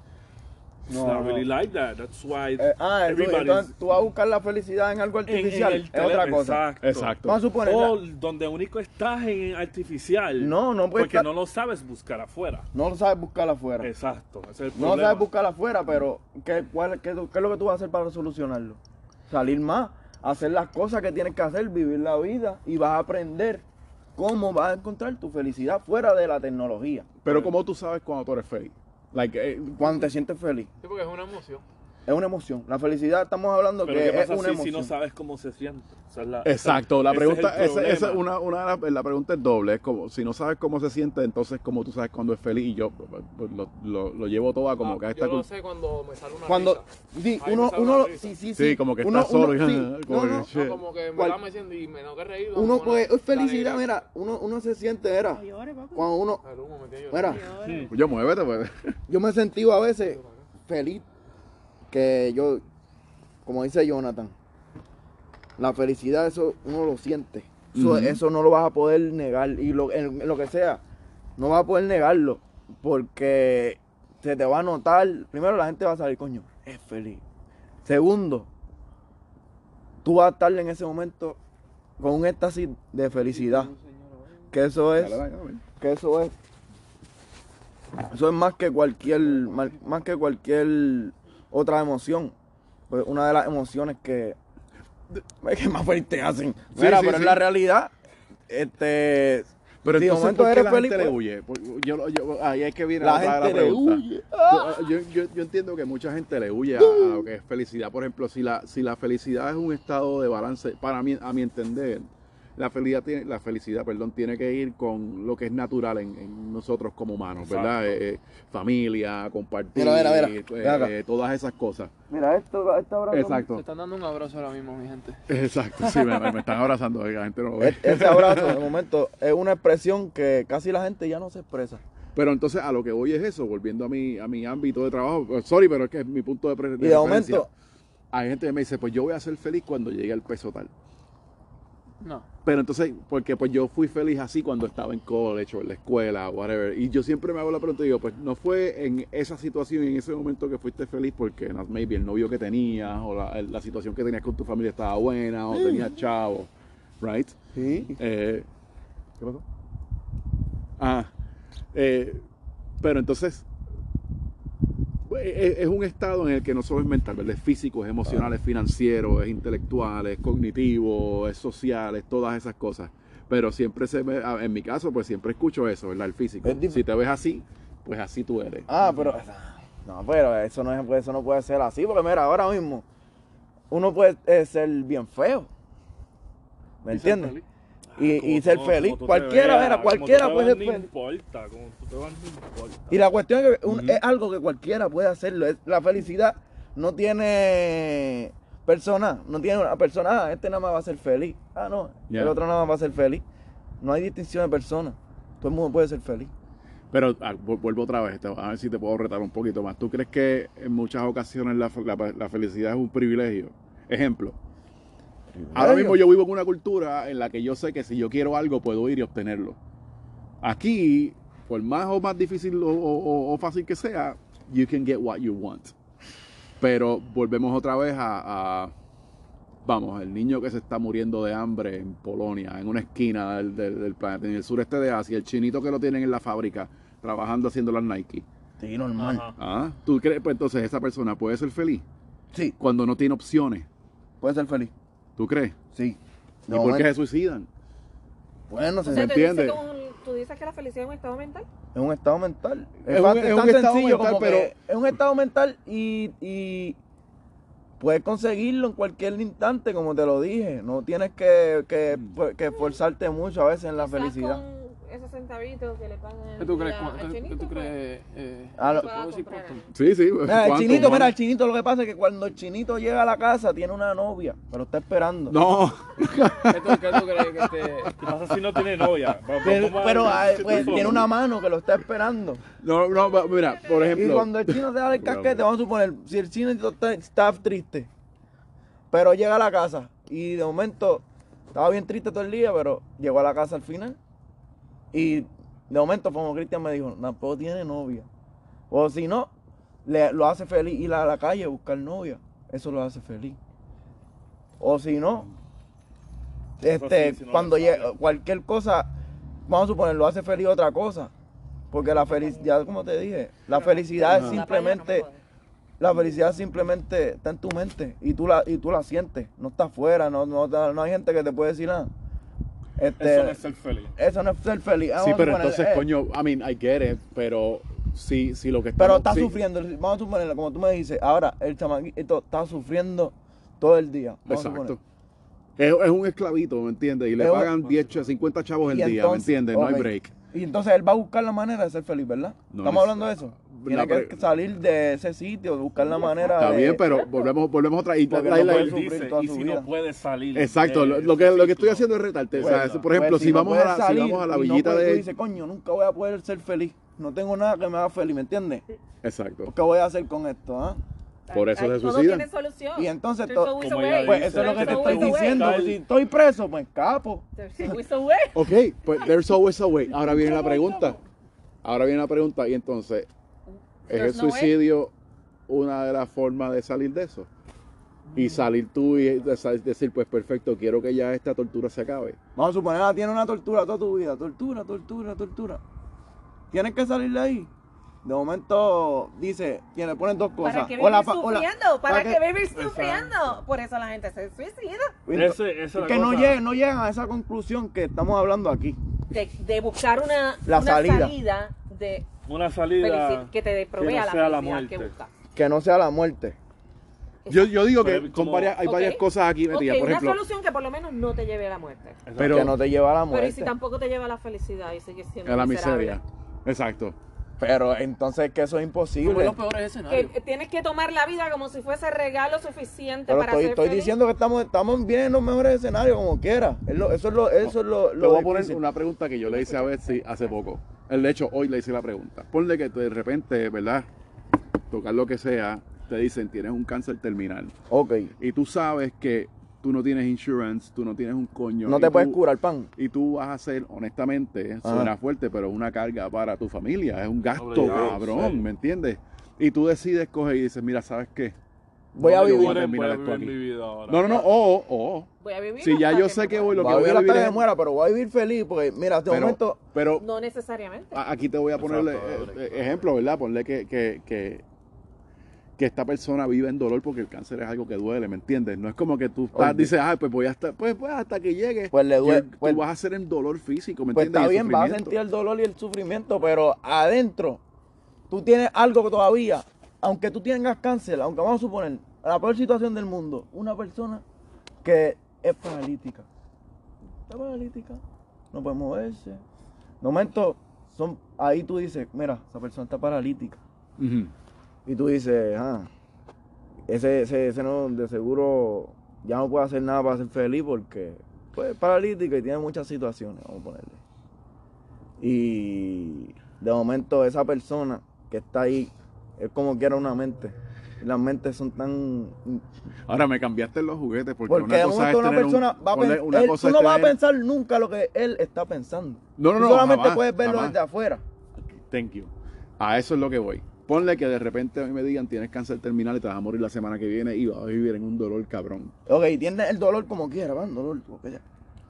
S4: It's
S2: No,
S4: not
S2: no.
S4: really like that. That's why
S2: Eh, ah, eso- entonces tú vas a buscar la felicidad en algo
S4: en- en
S2: artificial,
S4: el
S2: es otra cosa.
S4: Exacto.
S1: Exacto.
S2: Vamos a suponer,
S4: O
S2: la-
S4: donde único estás en artificial.
S2: No, no puedes
S4: Porque
S2: estar-
S4: no lo sabes buscar afuera.
S2: no lo sabes buscar afuera.
S4: Exacto. ese es el
S2: No lo sabes buscar afuera, pero ¿qué, cuál- qué, qué es lo que tú vas a hacer para solucionarlo? Salir más, hacer las cosas que tienes que hacer, vivir la vida y vas a aprender cómo vas a encontrar tu felicidad fuera de la tecnología.
S1: Pero como tú sabes cuando tú eres feliz. Like, eh,
S2: Cuando te sientes feliz.
S5: Sí, porque es una emoción.
S2: Es una emoción. La felicidad estamos hablando
S4: Pero
S2: que
S4: ¿qué
S2: es una
S4: si,
S2: emoción.
S4: si no sabes cómo se siente? La-
S1: Exacto, la
S4: ese
S1: pregunta,
S4: es el
S1: esa, esa es
S4: problema.
S1: una, una de las- la pregunta es doble, es como, si no sabes cómo se siente, entonces como tú sabes cuando es feliz, y yo pues, lo, lo, lo llevo todo a como
S5: Ah,
S1: que a esta
S5: yo lo sé cuando me sale una
S2: Cuando
S5: risa.
S2: sí, uno,
S5: me
S2: uno sí, sí,
S1: Sí,
S2: sí.
S1: como que
S2: uno,
S1: solo
S2: uno-
S1: y- como
S2: no,
S1: que-
S2: no.
S5: No, como que me
S2: ¿Cuál?
S5: estaba meciendo y me tengo que reír.
S2: uno
S5: una-
S2: es felicidad, mira, uno, uno se siente, era,
S3: No
S2: cuando uno,
S5: me
S2: mira,
S1: Pues yo muévete, pues.
S2: yo me he sentido a veces feliz que yo, como dice Jonathan, la felicidad eso uno lo siente, eso, eso no lo vas a poder negar. Y lo, en, lo que sea, no vas a poder negarlo porque se te va a notar, primero la gente va a salir, coño, es feliz. Segundo, tú vas a estar en ese momento con un éxtasis de felicidad, que eso es que eso es eso es más que cualquier más que cualquier otra emoción pues una de las emociones que <laughs> que más feliz te hacen
S1: Sí,
S2: Mira,
S1: sí,
S2: pero
S1: sí.
S2: en la realidad este
S1: Pero
S2: si
S1: entonces, ¿por qué la
S2: feliz
S1: gente le huye? Yo, yo- ahí es que viene
S2: la
S1: de
S2: gente le huye ¡Ah!
S1: Yo, yo, yo entiendo que mucha gente le huye a, a lo que es felicidad. Por ejemplo, si la, si la felicidad es un estado de balance, para mí, a mi entender, la felicidad tiene, la felicidad, perdón, tiene que ir con lo que es natural en, en nosotros como humanos, ¿verdad?
S4: Exacto.
S1: Eh, eh, familia, compartir,
S2: Mira, mira, mira.
S1: eh, eh, todas esas cosas.
S2: mira esto esta abrazo
S1: Exacto,
S5: Se están dando un abrazo ahora mismo, mi gente. <laughs>
S1: exacto. Sí, me, me están abrazando, la gente no lo ve.
S2: E- ese abrazo de <laughs> momento es una expresión que casi la gente ya no se expresa
S1: Pero entonces a lo que voy es eso, volviendo a mi, a mi ámbito de trabajo. Eh, Sorry, pero es que es mi punto de, pre-
S2: y de momento
S1: Hay gente que me dice, pues yo voy a ser feliz cuando llegue al peso tal.
S5: No.
S1: Pero entonces, porque pues yo fui feliz así cuando estaba en college o en la escuela, whatever. Y yo siempre me hago la pregunta y digo, pues no fue en esa situación, en ese momento que fuiste feliz porque no, maybe el novio que tenías o la, la situación que tenías con tu familia estaba buena o tenías chavo, right?
S2: sí
S1: Eh, ¿Qué pasó? Ah, eh, pero entonces es un estado en el que no solo es mental, ¿verdad? Es físico, es emocional, es financiero, es intelectual, es cognitivo, es social, es todas esas cosas. Pero siempre se ah, en mi caso, pues siempre escucho eso, ¿verdad? El físico. Si te ves así, pues así tú eres.
S2: Ah, pero no, pero eso no es, eso no puede ser así, porque mira, ahora mismo uno puede eh, ser bien feo. ¿Me entiendes? Y,
S4: Como-
S2: y ser
S4: como-
S2: feliz.
S4: como
S2: Cualquiera,
S4: veas, como
S2: cualquiera puede ser
S4: No
S2: feliz.
S4: importa, como tú te veas, no importa.
S2: Y la cuestión es que un- es algo que cualquiera puede hacerlo. Es- la felicidad no tiene persona, no tiene una persona, ah, este nada más va a ser feliz. Ah, no, el otro nada más va a ser feliz. No hay distinción de personas. Todo el mundo puede ser feliz.
S1: Pero ah, vu- vuelvo otra vez, a ver si te puedo retar un poquito más. ¿Tú crees que en muchas ocasiones la, la- la felicidad es un privilegio? Ejemplo, ahora mismo yo vivo en una cultura en la que yo sé que si yo quiero algo puedo ir y obtenerlo. Aquí, por más o más difícil o, o- o fácil que sea, you can get what you want. Pero volvemos otra vez a, a- vamos, el niño que se está muriendo de hambre en Polonia, en una esquina del, del- del planeta, en el sureste de Asia, el chinito que lo tienen en la fábrica, trabajando haciendo las Nike.
S2: Sí, normal.
S4: Ajá.
S1: Ah, ¿Tú crees? Pues entonces esa persona puede ser feliz
S2: Sí,
S1: cuando no tiene opciones.
S2: puede ser feliz.
S1: ¿Tú crees?
S2: Sí.
S1: ¿Y
S2: De
S1: por qué se suicidan?
S2: Bueno,
S3: O
S2: se
S3: sea,
S1: ¿Me
S3: te dice un- tú dices que la felicidad es un estado mental.
S2: Es un estado mental.
S1: Es un-
S2: fa-
S1: es un
S2: tan
S1: estado
S2: sencillo
S1: mental,
S2: como
S1: pero-
S2: que es un estado mental y, y puedes conseguirlo en cualquier instante, como te lo dije. No tienes que, que,
S1: Mm.
S2: que esforzarte mucho a veces en la felicidad.
S3: Con esos centavitos que le pagan
S5: ¿Qué tú crees? ¿Qué-
S3: al
S5: ¿Qué
S3: chinito,
S5: tú
S3: pues,
S5: crees? eh,
S2: Ah, lo-
S5: ¿te puedo decir
S3: comprar.
S5: cuánto?
S1: Sí, sí.
S2: Mira, el
S1: ¿cuánto,
S2: chinito, mira, el chinito lo que pasa es que cuando el chinito llega a la casa tiene una novia, pero está esperando.
S1: No,
S5: ¿Qué tú, qué tú crees que?
S4: ¿Qué pasa si no tiene novia?
S2: Pero, ah, pues, tiene una mano que lo está esperando.
S1: no, no, mira, por
S2: Y
S1: ejemplo.
S2: cuando el chino te da el casquete, vamos a suponer, si el chino está, está triste, pero llega a la casa y de momento estaba bien triste todo el día, pero llegó a la casa al final Y de momento, como Cristian me dijo, tampoco tiene novia. O si no, le, lo hace feliz ir a la calle a buscar novia. Eso lo hace feliz. O si no, este,
S4: sí, si no
S2: cuando
S4: le
S2: llega cualquier cosa, vamos a suponer, lo hace feliz otra cosa. Porque la felicidad, como te dije, la felicidad es simplemente, la felicidad simplemente está en tu mente y tú la, y tú la sientes, no está afuera, no, no, no hay gente que te puede decir nada. Este,
S4: Eso no es ser feliz.
S2: eso no es ser feliz.
S1: Sí,
S2: Vamos a
S1: pero
S2: suponer,
S1: entonces,
S2: eh,
S1: coño, I mean, I get it, pero si, si lo que
S2: Pero
S1: estamos-
S2: está
S1: sí,
S2: sufriendo, vamos a suponer, como tú me dices, ahora el chamaquito está sufriendo todo el día. vamos
S1: Exacto. Es, es un esclavito, ¿me entiendes? Y le
S2: Es un-
S1: pagan 10, ch- 50 chavos el día, ¿me entiendes? No hay break.
S2: Y entonces él va a buscar la manera de ser feliz, ¿verdad?
S1: No
S2: Estamos
S1: es-
S2: hablando de eso. Tiene que salir de ese sitio, de buscar la manera
S1: Está
S2: de...
S1: bien, pero volvemos, volvemos otra y
S2: no
S1: la-
S4: dice, y si
S2: vida.
S4: no puede salir.
S1: Exacto,
S4: de
S1: lo, lo que, lo que estoy haciendo es retarte. o sea,
S2: Pues,
S1: por ejemplo,
S2: pues,
S1: si,
S2: no
S1: vamos a
S2: puedes
S1: la, si vamos a la
S2: y no
S1: villita
S2: puedes- Tú
S1: de...
S2: dices, coño, nunca voy a poder ser feliz. No tengo nada que me haga feliz, ¿me entiendes?
S1: Exacto.
S2: ¿Qué voy a hacer con esto, ah?
S1: Por eso
S6: Ay,
S1: se
S6: todo
S1: suicidan.
S6: tiene solución.
S2: Y entonces
S6: There's
S2: to-
S6: always
S4: Como
S6: a
S4: ella
S6: way.
S2: Pues eso es lo que te estoy
S6: always a way.
S2: diciendo. Si estoy preso, pues capo.
S6: There's always a way.
S1: Ok, pues there's always a way. Ahora viene la pregunta. Ahora viene la pregunta y entonces, ¿es el suicidio una de las formas de salir de eso? Y salir tú y decir, pues perfecto, quiero que ya esta tortura se acabe.
S2: Vamos a suponer, ah, tiene una tortura toda tu vida. Tortura, tortura, tortura. Tienes que salir de ahí. De momento dice, tiene, ponen dos cosas.
S6: ¿Para qué
S2: O
S6: vivir
S2: la o la-
S6: sufriendo? ¿Para,
S2: para
S6: qué
S2: que-
S6: vivir sufriendo? Por eso la gente se suicida.
S4: Esa es
S2: es
S4: la
S2: que no llegan, no llegan a esa conclusión que estamos hablando aquí.
S6: De, de buscar una,
S2: La
S6: una
S2: salida.
S6: salida de
S4: Una salida
S6: que te provea
S4: no
S6: la
S4: sea la
S6: felicidad que
S4: muerte.
S6: buscas.
S2: Que no sea la muerte.
S1: Yo, yo digo que
S4: Pero
S1: son
S4: como-
S1: varias, hay varias cosas aquí metidas. Por
S6: una
S1: ejemplo,
S6: solución que por lo menos no te lleve a la muerte.
S4: Exacto.
S1: Pero-
S2: que no te lleva a la
S6: Pero
S2: muerte.
S6: y si tampoco te lleva a la felicidad y sigues siendo
S1: a la
S6: miserable?
S1: miseria. Exacto.
S2: Pero entonces que eso es
S5: Como
S2: imposible.
S5: los peores escenarios.
S6: Que tienes que tomar la vida como si fuese regalo suficiente
S2: Pero
S6: para
S2: estoy,
S6: ser
S2: estoy
S6: feliz.
S2: diciendo que estamos, estamos bien en los mejores escenarios, como quiera. Es lo- eso es lo, eso es lo,
S1: Te
S2: lo
S1: voy a poner una pregunta que yo le hice a Betsy hace poco. El de hecho, hoy le hice la pregunta. Ponle que de repente, ¿verdad? Tocar lo que sea, te dicen tienes un cáncer terminal.
S2: Ok.
S1: Y tú sabes que tú no tienes insurance, tú no tienes un coño.
S2: No te puedes
S1: tú-
S2: curar, pan.
S1: Y tú vas a ser, honestamente, suena fuerte, pero es una carga para tu familia. Es un gasto,
S4: Obligado,
S1: cabrón,
S4: sí.
S1: ¿me entiendes? Y tú decides coger y dices, mira, ¿sabes qué?
S2: Voy a
S1: No,
S2: vivir.
S1: voy a
S4: Voy a
S1: terminar esto
S4: vivir
S1: aquí.
S4: mi vida ahora.
S1: No, no, no, o, o.
S6: Voy a vivir
S1: Si ya
S6: hasta
S1: yo sé que voy, lo
S2: Voy
S1: que voy a
S2: hasta
S1: vivir
S2: que
S1: es...
S2: muera, pero voy a vivir feliz porque, mira, de
S1: Pero,
S2: momento,
S1: pero
S6: No necesariamente.
S1: aquí te voy a ponerle
S4: Exacto,
S1: eh, eh, ejemplo, ¿verdad? Ponle que, que, que, que esta persona vive en dolor porque el cáncer es algo que duele, ¿me entiendes? No es como que tú estás, dices, ah, pues voy hasta, pues, pues hasta que llegue.
S2: Pues le duele-
S1: Y
S2: pues-
S1: tú vas a hacer el dolor físico, ¿me
S2: pues
S1: entiendes?
S2: está bien, vas a sentir el dolor y el sufrimiento, pero adentro tú tienes algo que todavía, aunque tú tengas cáncer, aunque vamos a suponer, la peor situación del mundo, una persona que es paralítica. Está paralítica, no puede moverse. De momento, son, ahí tú dices, mira, esa persona está paralítica.
S1: Ujú.
S2: Y tú dices, ah, ese, ese, ese no, de seguro ya no puede hacer nada para ser feliz porque pues, es paralítico y tiene muchas situaciones, vamos a ponerle. Y de momento esa persona que está ahí es como que era una mente. Y las mentes son tan...
S1: Ahora me cambiaste los juguetes porque,
S2: Porque
S1: una
S2: de
S1: cosa es
S2: una
S1: tener un-
S2: persona va a pensar...
S1: una cosa
S2: Tú no vas a pensar nunca lo que él está pensando.
S1: No, no,
S2: Tú
S1: no,
S2: solamente
S1: jamás,
S2: puedes verlo
S1: jamás.
S2: desde afuera.
S1: Thank you. A eso es lo que voy. Ponle que de repente a mí me digan tienes cáncer terminal y te vas a morir la semana que viene y vas a vivir en un dolor cabrón.
S2: Ok, tienes el dolor como quiera, va, dolor.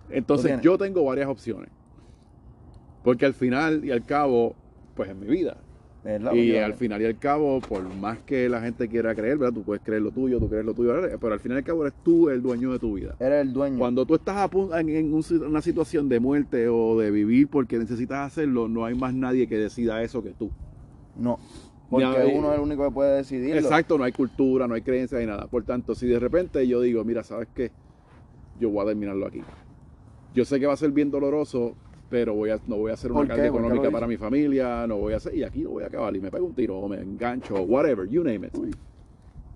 S1: Entonces yo tengo varias opciones. Porque al final y al cabo, pues es mi vida.
S2: Es
S1: Y
S2: vida.
S1: al final y al cabo, por más que la gente quiera creer, ¿verdad? Tú puedes creer lo tuyo, tú crees lo tuyo, ¿verdad? pero al final y al cabo eres tú el dueño de tu vida.
S2: Eres el dueño.
S1: Cuando tú estás a en, en un si- una situación de muerte o de vivir porque necesitas hacerlo, no hay más nadie que decida eso que tú.
S2: No. Porque
S1: Ya,
S2: uno es el único que puede decidirlo.
S1: Exacto, no hay cultura, no hay creencia, ni nada. Por tanto, si de repente yo digo, mira, ¿sabes qué? Yo voy a terminarlo aquí. Yo sé que va a ser bien doloroso, pero voy a, no voy a hacer una
S2: ¿Por
S1: carga económica para mi familia, no voy a hacer, y aquí lo voy a acabar, y me pego un tiro, o me engancho, o whatever, you name it.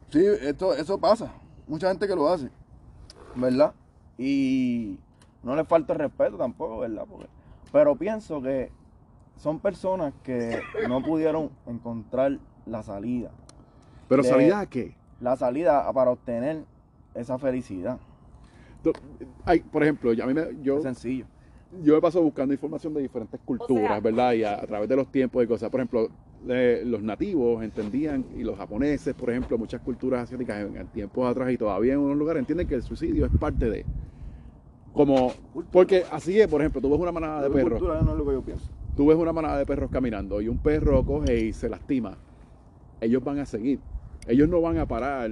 S2: Sí, esto, eso pasa. Mucha gente que lo hace. ¿Verdad? Y no le falta el respeto tampoco, ¿verdad? Porque- pero pienso que son personas que no pudieron encontrar la salida.
S1: Pero
S2: De-
S1: ¿salida a qué?
S2: La salida para obtener esa felicidad.
S1: Hay, por ejemplo, yo- a mí me, yo,
S2: Es sencillo.
S1: yo me paso buscando información de diferentes culturas,
S6: sea-
S1: ¿verdad? Y a, a través de los tiempos y cosas. Por ejemplo, eh, los nativos entendían, y los japoneses, por ejemplo, muchas culturas asiáticas en, en tiempos atrás y todavía en unos lugares entienden que el suicidio es parte de. Como, porque así es, por ejemplo, tú ves una manada de
S2: La
S1: perros,
S2: cultura no es lo que yo pienso.
S1: Tú ves una manada de perros caminando y un perro coge y se lastima, ellos van a seguir. Ellos no van a parar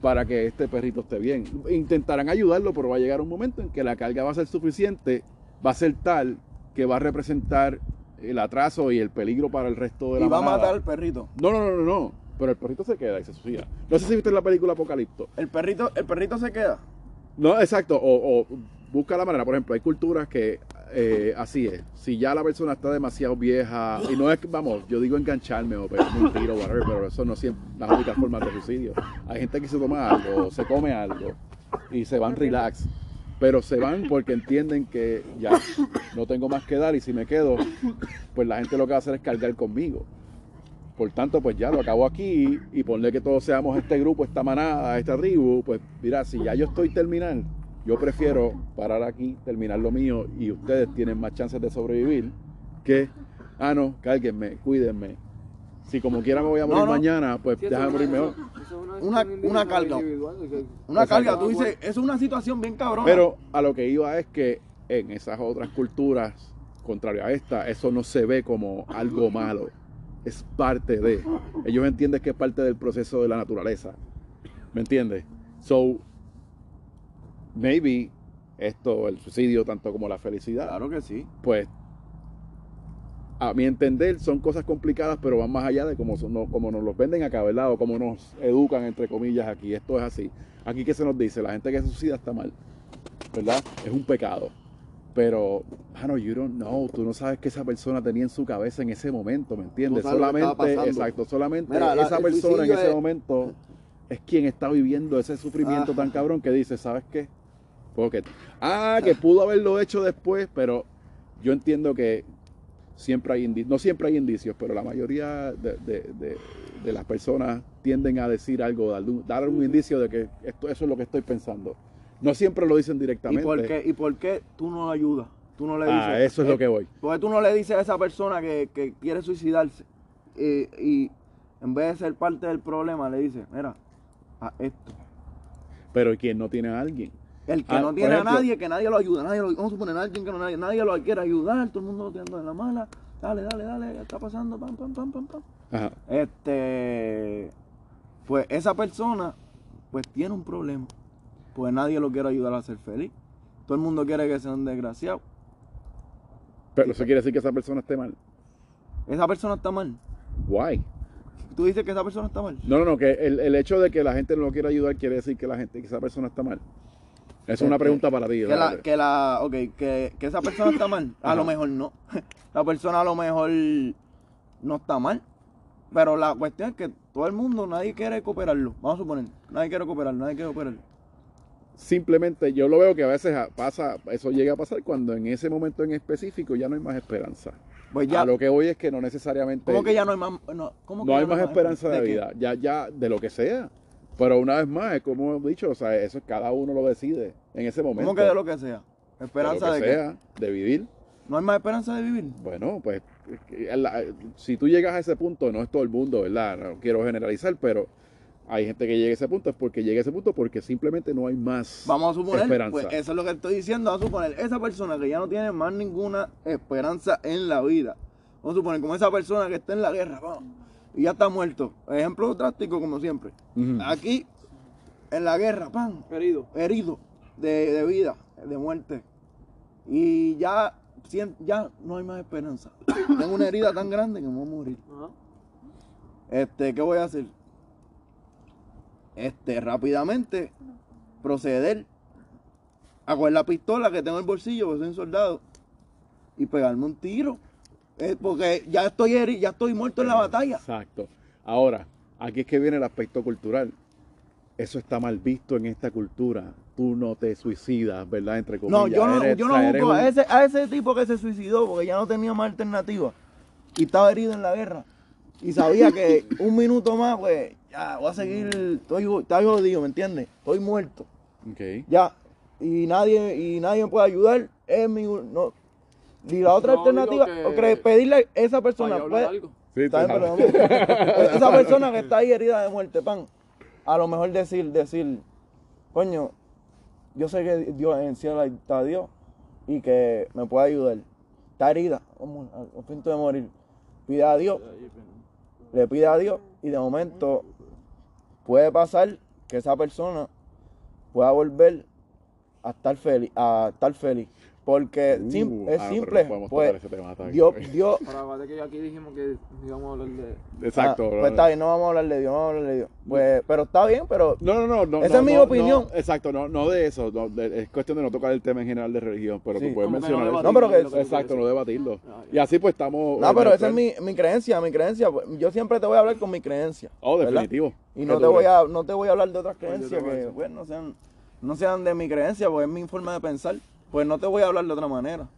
S1: para que este perrito esté bien. Intentarán ayudarlo, pero va a llegar un momento en que la carga va a ser suficiente, va a ser tal que va a representar el atraso y el peligro para el resto de la
S2: Y va a matar al perrito.
S1: No, no, no, no, no. Pero el perrito se queda y se suicida. No sé si viste la película Apocalipto.
S2: El perrito, el perrito se queda.
S1: No, exacto. O, o busca la manera. Por ejemplo, hay culturas que eh, así es. Si ya la persona está demasiado vieja, y no es vamos, yo digo engancharme o pegarme un tiro, whatever, pero eso no siempre las únicas formas de suicidio. Hay gente que se toma algo, se come algo y se van relax. Pero se van porque entienden que ya no tengo más que dar y si me quedo, pues la gente lo que va a hacer es cargar conmigo. Por tanto, pues ya lo acabo aquí y ponle que todos seamos este grupo, esta manada, esta tribu, pues mira, si ya yo estoy terminal, yo prefiero parar aquí, terminar lo mío y ustedes tienen más chances de sobrevivir que, ah, no, cárguenme, cuídenme. Si como quiera me voy a morir
S2: No, no.
S1: mañana, pues
S5: Sí,
S1: déjame morir mejor.
S5: eso es
S2: Una- una carga. Una carga, tú dices, es una situación bien cabrona.
S1: Pero a lo que iba es que en esas otras culturas, contrario a esta, eso no se ve como algo malo. Es parte de. Ellos entienden que es parte del proceso de la naturaleza. ¿Me entiendes? So, maybe esto, el suicidio, tanto como la felicidad,
S2: Claro que sí.
S1: pues a mi entender son cosas complicadas, pero van más allá de cómo, son- no- como nos los venden acá, ¿verdad? O cómo nos educan, entre comillas, aquí. Esto es así. Aquí que se nos dice, la gente que se suicida está mal, ¿verdad? Es un pecado. Pero, mano, you don't know, tú no sabes qué esa persona tenía en su cabeza en ese momento, ¿me entiendes? Solamente, exacto, solamente
S2: Mira, la-
S1: esa persona en ese
S2: es-
S1: momento es quien está viviendo ese sufrimiento
S2: Ajá.
S1: tan cabrón que dice, ¿sabes qué? Porque, ah, que pudo haberlo hecho después, pero yo entiendo que siempre hay indicios, no siempre hay indicios, pero la mayoría de, de- de- de las personas tienden a decir algo, dar un, dar un indicio de que esto, eso es lo que estoy pensando. No siempre lo dicen
S2: ¿Y
S1: directamente.
S2: por, qué, ¿Y por qué tú no ayudas? Tú no le dices.
S1: Ah, eso es lo que voy.
S2: ¿Por qué tú no le dices a esa persona que, que quiere suicidarse? eh, y en vez de ser parte del problema, le dices, mira, a esto.
S1: Pero ¿quién no tiene a alguien?
S2: El que
S1: Ah,
S2: no tiene
S1: ejemplo-
S2: a nadie, que nadie lo ayuda. Nadie lo, vamos a suponer a alguien que no, nadie, nadie lo quiere ayudar. Todo el mundo lo tirando de la mala. Dale, dale, dale. ¿Qué está pasando? Pam, pam, pam, pam, pam.
S1: Ajá.
S2: Este, pues esa persona, pues tiene un problema. Pues nadie lo quiere ayudar a ser feliz. Todo el mundo quiere que sea un desgraciado.
S1: Pero eso quiere decir que esa persona esté mal.
S2: Esa persona está mal.
S1: Why?
S2: Tú dices que esa persona está mal.
S1: No, no, no, que el, el hecho de que la gente no lo quiera ayudar quiere decir que la gente, que esa persona está mal. Esa es una
S2: Este,
S1: pregunta para ti.
S2: Que la, que la, ok, que, que esa persona está mal. A
S1: Ajá.
S2: lo mejor no. <laughs> La persona a lo mejor no está mal. Pero la cuestión es que todo el mundo, nadie quiere cooperarlo. Vamos a suponer, nadie quiere cooperar, nadie quiere cooperar.
S1: Simplemente yo lo veo que a veces pasa, eso llega a pasar cuando en ese momento en específico ya no hay más esperanza.
S2: Pues ya,
S1: A lo que voy es que no necesariamente
S2: ¿cómo que ya no hay más, no, ¿cómo que
S1: no hay más esperanza de vida, ya, ya de lo que sea. Pero una vez más, es como hemos dicho, o sea, eso es cada uno lo decide en ese momento.
S2: ¿Cómo que de lo que sea?
S1: De
S2: ¿Esperanza de, qué?
S1: vivir.
S2: ¿No hay más esperanza de vivir?
S1: Bueno, pues la- si tú llegas a ese punto, no es todo el mundo, ¿verdad? No quiero generalizar, pero hay gente que llega a ese punto, es porque llega a ese punto porque simplemente no hay más
S2: Vamos a suponer,
S1: esperanza.
S2: pues eso es lo que estoy diciendo, vamos a suponer, esa persona que ya no tiene más ninguna esperanza en la vida, vamos a suponer como esa persona que está en la guerra, vamos, y ya está muerto. Ejemplo drástico como siempre. Aquí, en la guerra, pan,
S5: Herido.
S2: herido de, de vida, de muerte. Y ya, ya no hay más esperanza. <coughs> Tengo una herida tan grande que me voy a morir. Este, ¿qué voy a hacer? Este, rápidamente proceder a coger la pistola que tengo en el bolsillo, porque soy un soldado, y pegarme un tiro. Eh, porque ya estoy heri- ya estoy muerto en la batalla.
S1: Exacto. Ahora, aquí es que viene el aspecto cultural. Eso está mal visto en esta cultura. Tú no te suicidas, ¿verdad? Entre comillas.
S2: No, yo no,
S1: Eres-
S2: yo no
S1: un-
S2: a ese, a ese tipo que se suicidó porque ya no tenía más alternativa y estaba herido en la guerra. Y sabía que <laughs> un minuto más, pues, ya voy a seguir, estoy, estoy jodido, ¿me entiendes? Estoy muerto.
S1: Ok.
S2: Ya. Y nadie, y nadie me puede ayudar. es mi. No, y la otra
S5: No,
S2: alternativa,
S5: que-
S2: pedirle a esa persona.
S5: hablar
S2: pues,
S5: algo.
S1: Sí,
S2: está
S1: tú
S2: bien,
S1: sabes.
S2: pero vamos- esa persona que está ahí herida de muerte, pan, a lo mejor decir, decir, coño, yo sé que Dios en el cielo está Dios y que me puede ayudar. Está herida, vamos, a a punto de morir. Pide a Dios, le pide a Dios y de momento puede pasar que esa persona pueda volver a estar feliz, a estar feliz. Porque
S1: Uh,
S2: sim- es
S1: ah,
S2: simple,
S1: no podemos
S2: pues,
S1: tocar ese tema.
S2: Dios, Dios,
S5: Para que aquí dijimos que íbamos a hablar de.
S1: Exacto.
S2: Ah,
S1: bro.
S2: pues está bien, no vamos a hablar de Dios, no vamos a hablar de Dios. Pues, pero está bien, pero
S1: No, no, no. no
S2: Esa
S1: no,
S2: es mi
S1: no,
S2: opinión.
S1: no, exacto, no, no de eso. no, de- es cuestión de no tocar el tema en general de religión, pero
S2: Sí.
S1: tú puedes mencionar
S5: no
S1: eso.
S2: No, pero que-
S1: Exacto, no debatirlo.
S5: Ah.
S1: Y así pues estamos.
S2: No, pero esa es mi, mi creencia, mi creencia. pues, Yo siempre te voy a hablar con mi creencia.
S1: Oh,
S2: ¿verdad?
S1: definitivo.
S2: Y
S1: ¿Qué
S2: no te voy a, no te voy a hablar de otras
S5: Pues
S2: creencias que, bueno, no sean, no sean de mi creencia, porque es mi forma de pensar. Pues no te voy a hablar de otra manera.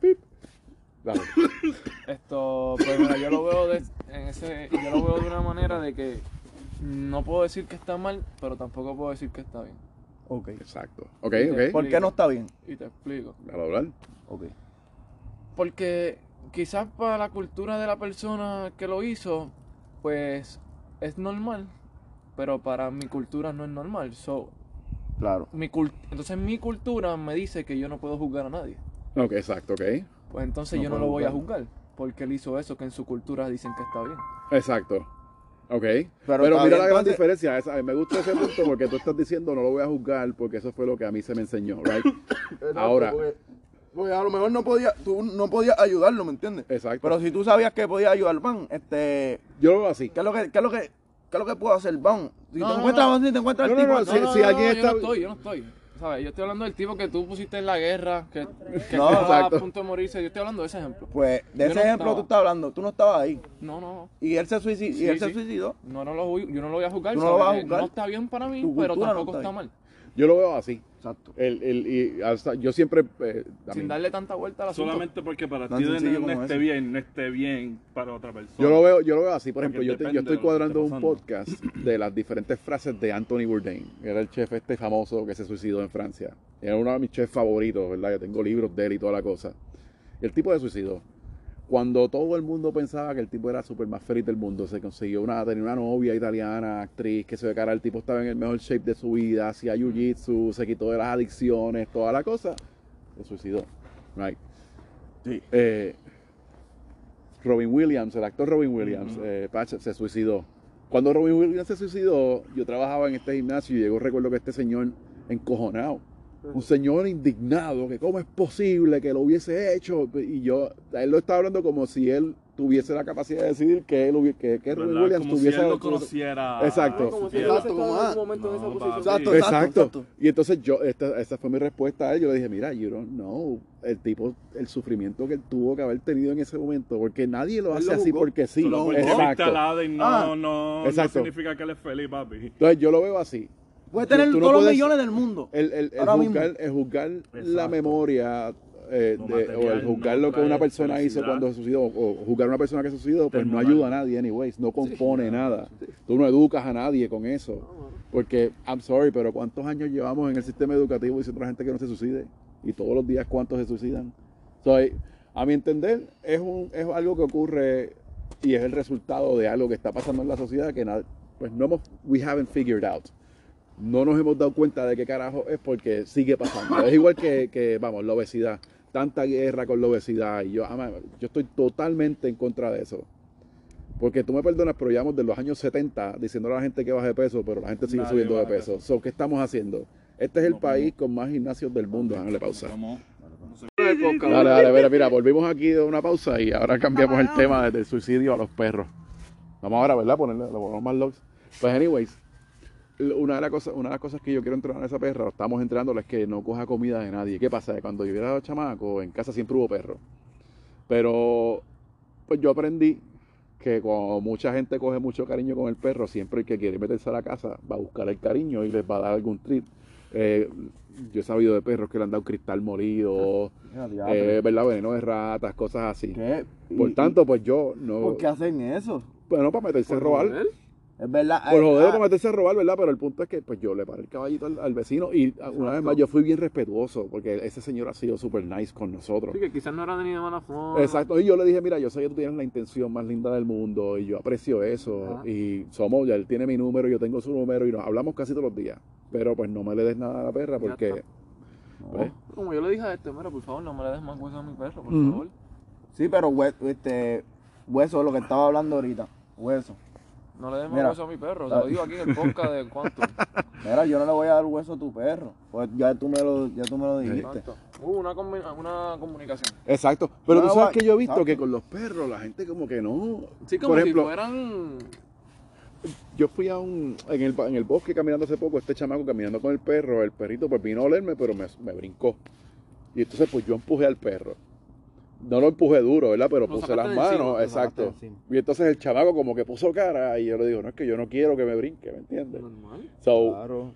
S1: Dale. <laughs>
S5: Esto, pues mira, yo lo veo de, en ese, yo lo veo de una manera de que no puedo decir que está mal, pero tampoco puedo decir que está bien.
S2: Ok.
S1: Exacto. Ok, ok.
S2: ¿Por qué no está bien?
S5: Y te explico.
S1: Déjalo hablar.
S2: Ok.
S5: Porque quizás para la cultura de la persona que lo hizo, pues es normal, pero para mi cultura no es normal. So,
S2: Claro.
S5: mi cul- entonces mi cultura me dice que yo no puedo juzgar a nadie.
S1: Ok, exacto, ok.
S5: Pues entonces
S2: No
S5: yo no lo voy a
S2: juzgar.
S5: porque él hizo eso que en su cultura dicen que está bien.
S1: Exacto. Ok. Pero,
S2: Pero
S1: mira
S2: bien,
S1: la gran
S2: entonces-
S1: diferencia. esa- me gusta ese punto porque tú estás diciendo no lo voy a juzgar porque eso fue lo que a mí se me enseñó, right? <coughs> Ahora.
S2: Porque, porque a lo mejor no podía, tú no podías ayudarlo, ¿me entiendes?
S1: Exacto.
S2: Pero si tú sabías que podías ayudar, van, este,
S1: Yo lo veo así.
S2: ¿qué es lo que, qué es lo que, qué es lo que puedo hacer, van? Si
S5: No,
S2: te
S5: no,
S2: encuentras,
S5: no.
S2: si te encuentras
S1: No,
S2: el
S1: no,
S2: tipo
S1: si- si alguien
S5: yo
S1: está-
S5: no estoy, yo no estoy. ¿Sabes? Yo estoy hablando del tipo que tú pusiste en la guerra, que, que
S2: No,
S5: estaba
S1: exacto.
S5: a punto de morirse. Yo estoy hablando de ese ejemplo.
S2: Pues de
S5: Yo
S2: ese
S5: no
S2: ejemplo
S5: estaba.
S2: tú estás hablando, tú no estabas ahí.
S5: No, no, no.
S2: Y él se suicidó.
S5: Sí,
S2: y él se
S5: sí.
S2: suicidó.
S5: No, no lo, voy- yo no lo voy a juzgar.
S2: Tú no lo vas a juzgar.
S5: No está bien para mí,
S2: Tu
S5: pero tampoco
S2: está
S5: está
S2: bien.
S5: mal.
S1: Yo lo veo así.
S2: Exacto.
S1: El, el, y hasta- yo siempre. eh, a
S5: Sin darle tanta vuelta al asunto.
S4: Solamente porque para ti no, esté bien, no esté bien para otra persona.
S1: Yo lo veo, yo lo veo así, por
S4: Porque
S1: ejemplo, yo, te- yo estoy
S4: de
S1: cuadrando un podcast de las diferentes frases de Anthony Bourdain, era el chef este famoso que se suicidó en Francia. Era uno de mis chefs favoritos, ¿verdad? Yo tengo libros de él y toda la cosa. Y el tipo se suicidó. Cuando todo el mundo pensaba que el tipo era súper más feliz del mundo, se consiguió una, tenía una novia italiana, actriz, que se ve cara, el tipo estaba en el mejor shape de su vida, hacía jiu-jitsu, se quitó de las adicciones, toda la cosa, se suicidó. Right.
S2: Sí.
S1: Eh, Robin Williams, el actor Robin Williams, eh, Patch, se suicidó. Cuando Robin Williams se suicidó, yo trabajaba en este gimnasio y llegó, recuerdo que este señor encojonado, un señor indignado, que cómo es posible que lo hubiese hecho. Y yo, él lo estaba hablando como si él tuviese la capacidad de decidir que, él que, que. Williams
S4: Como
S1: tuviese...
S4: si él lo conociera.
S1: Exacto.
S5: como si
S4: Exacto,
S5: él hubiese
S2: como,
S5: estado en algún momento en esa
S4: no,
S5: posición.
S4: papi.
S2: Exacto,
S1: Exacto. Y entonces yo, esta, esa fue mi respuesta a él. Yo le dije, mira, you don't know el tipo, el sufrimiento que él tuvo que haber tenido en ese momento, porque nadie lo hace
S2: lo
S1: así porque sí.
S4: Porque
S1: Exacto.
S4: no,
S2: Ah,
S4: no, no
S1: exacto.
S4: significa que él es feliz, papi.
S1: Entonces yo lo veo así.
S2: Puedes
S1: Tú-
S2: tener
S1: tú no
S2: todos los millones del mundo.
S1: El, el, el
S2: Ahora
S1: juzgar,
S2: mismo.
S1: el juzgar la memoria eh, de- o el juzgar
S4: no
S1: lo que una persona hizo cuando se suicidó o juzgar a una persona que se suicidó, pues no ayuda a nadie, anyways, no compone nada. Tú no educas a nadie con eso. Porque, I'm sorry, pero ¿cuántos años llevamos en el sistema educativo diciendo a la gente que no se suicide? Y todos los días, ¿cuántos se suicidan? So, a mi entender, es, un, es algo que ocurre y es el resultado de algo que está pasando en la sociedad que na- pues no hemos, we haven't figured out. No nos hemos dado cuenta de qué carajo es porque sigue pasando. Es igual que, que, vamos, la obesidad. Tanta guerra con la obesidad. Y yo, ama, yo estoy totalmente en contra de eso. Porque tú me perdonas, pero llevamos de los años 70 diciéndole a la gente que baje de peso, pero la gente sigue
S4: Nadie
S1: subiendo de peso. So, ¿Qué estamos haciendo? Este es el
S4: No,
S1: país con más gimnasios del mundo. Déjale pausa.
S4: Vamos.
S1: Dale, dale, mira, mira, volvimos aquí de una pausa y ahora cambiamos el tema desde el suicidio a los perros. Vamos ahora, ¿verdad? Ponerle, lo ponemos más logs. Pues, anyways, una de, las cosas, una de las cosas que yo quiero entrenar a esa perra, estamos entrenándola, es que no coja comida de nadie. ¿Qué pasa? Cuando yo era chamaco, en casa siempre hubo perro. Pero, pues yo aprendí que cuando mucha gente coge mucho cariño con el perro, siempre el que quiere meterse a la casa va a buscar el cariño y les va a dar algún treat. Eh, yo he sabido de perros que le han dado cristal molido, eh, ¿verdad? Veneno de ratas, cosas así.
S2: ¿Qué?
S1: Por
S2: ¿Y-
S1: tanto, pues yo no.
S2: ¿Por qué hacen eso?
S1: Bueno, para meterse a robar.
S2: Es verdad.
S1: Por
S2: eh,
S1: joder,
S2: ah,
S1: por meterse a robar, ¿verdad? Pero el punto es que pues yo le paré el caballito al, al vecino y ah, una vez más yo fui bien respetuoso porque ese señor ha sido súper nice con nosotros.
S5: Sí, que quizás no era ni de mala forma.
S1: Exacto, y yo le dije, mira, yo sé que tú tienes la intención más linda del mundo y yo aprecio eso
S5: Ajá.
S1: y somos, ya él tiene mi número, yo tengo su número y nos hablamos casi todos los días, pero pues no me le des nada a la perra porque... pues,
S5: Como yo le dije a este, mira, por favor, no me le des más hueso a mi perro, por favor.
S2: Sí, pero hue- este, hueso, lo que estaba hablando ahorita. Hueso.
S5: No le
S2: Mira.
S5: hueso a mi perro. Se lo digo aquí en el podcast de cuánto. <laughs>
S2: Mira, yo no le voy a dar hueso a tu perro. Pues ya tú me lo, ya tú me lo dijiste.
S5: ¿Cuánto? Hubo una, una comunicación.
S1: Exacto, pero
S2: No,
S1: tú sabes que yo he visto
S2: exacto.
S1: que con los perros la gente como que no...
S5: Sí, como
S1: Por ejemplo,
S5: si fueran.
S1: yo fui a un... En el, en el bosque caminando hace poco, este chamaco caminando con el perro, el perrito pues vino a olerme, pero me, me brincó. Y entonces pues yo empujé al perro. No lo empujé duro, ¿verdad? Pero
S5: Lo
S1: puse las manos,
S5: encima,
S1: exacto. Y entonces el chamaco como que puso cara y yo le digo, no es que yo no quiero que me brinque, ¿me entiendes?
S5: Normal.
S1: So,
S2: Claro.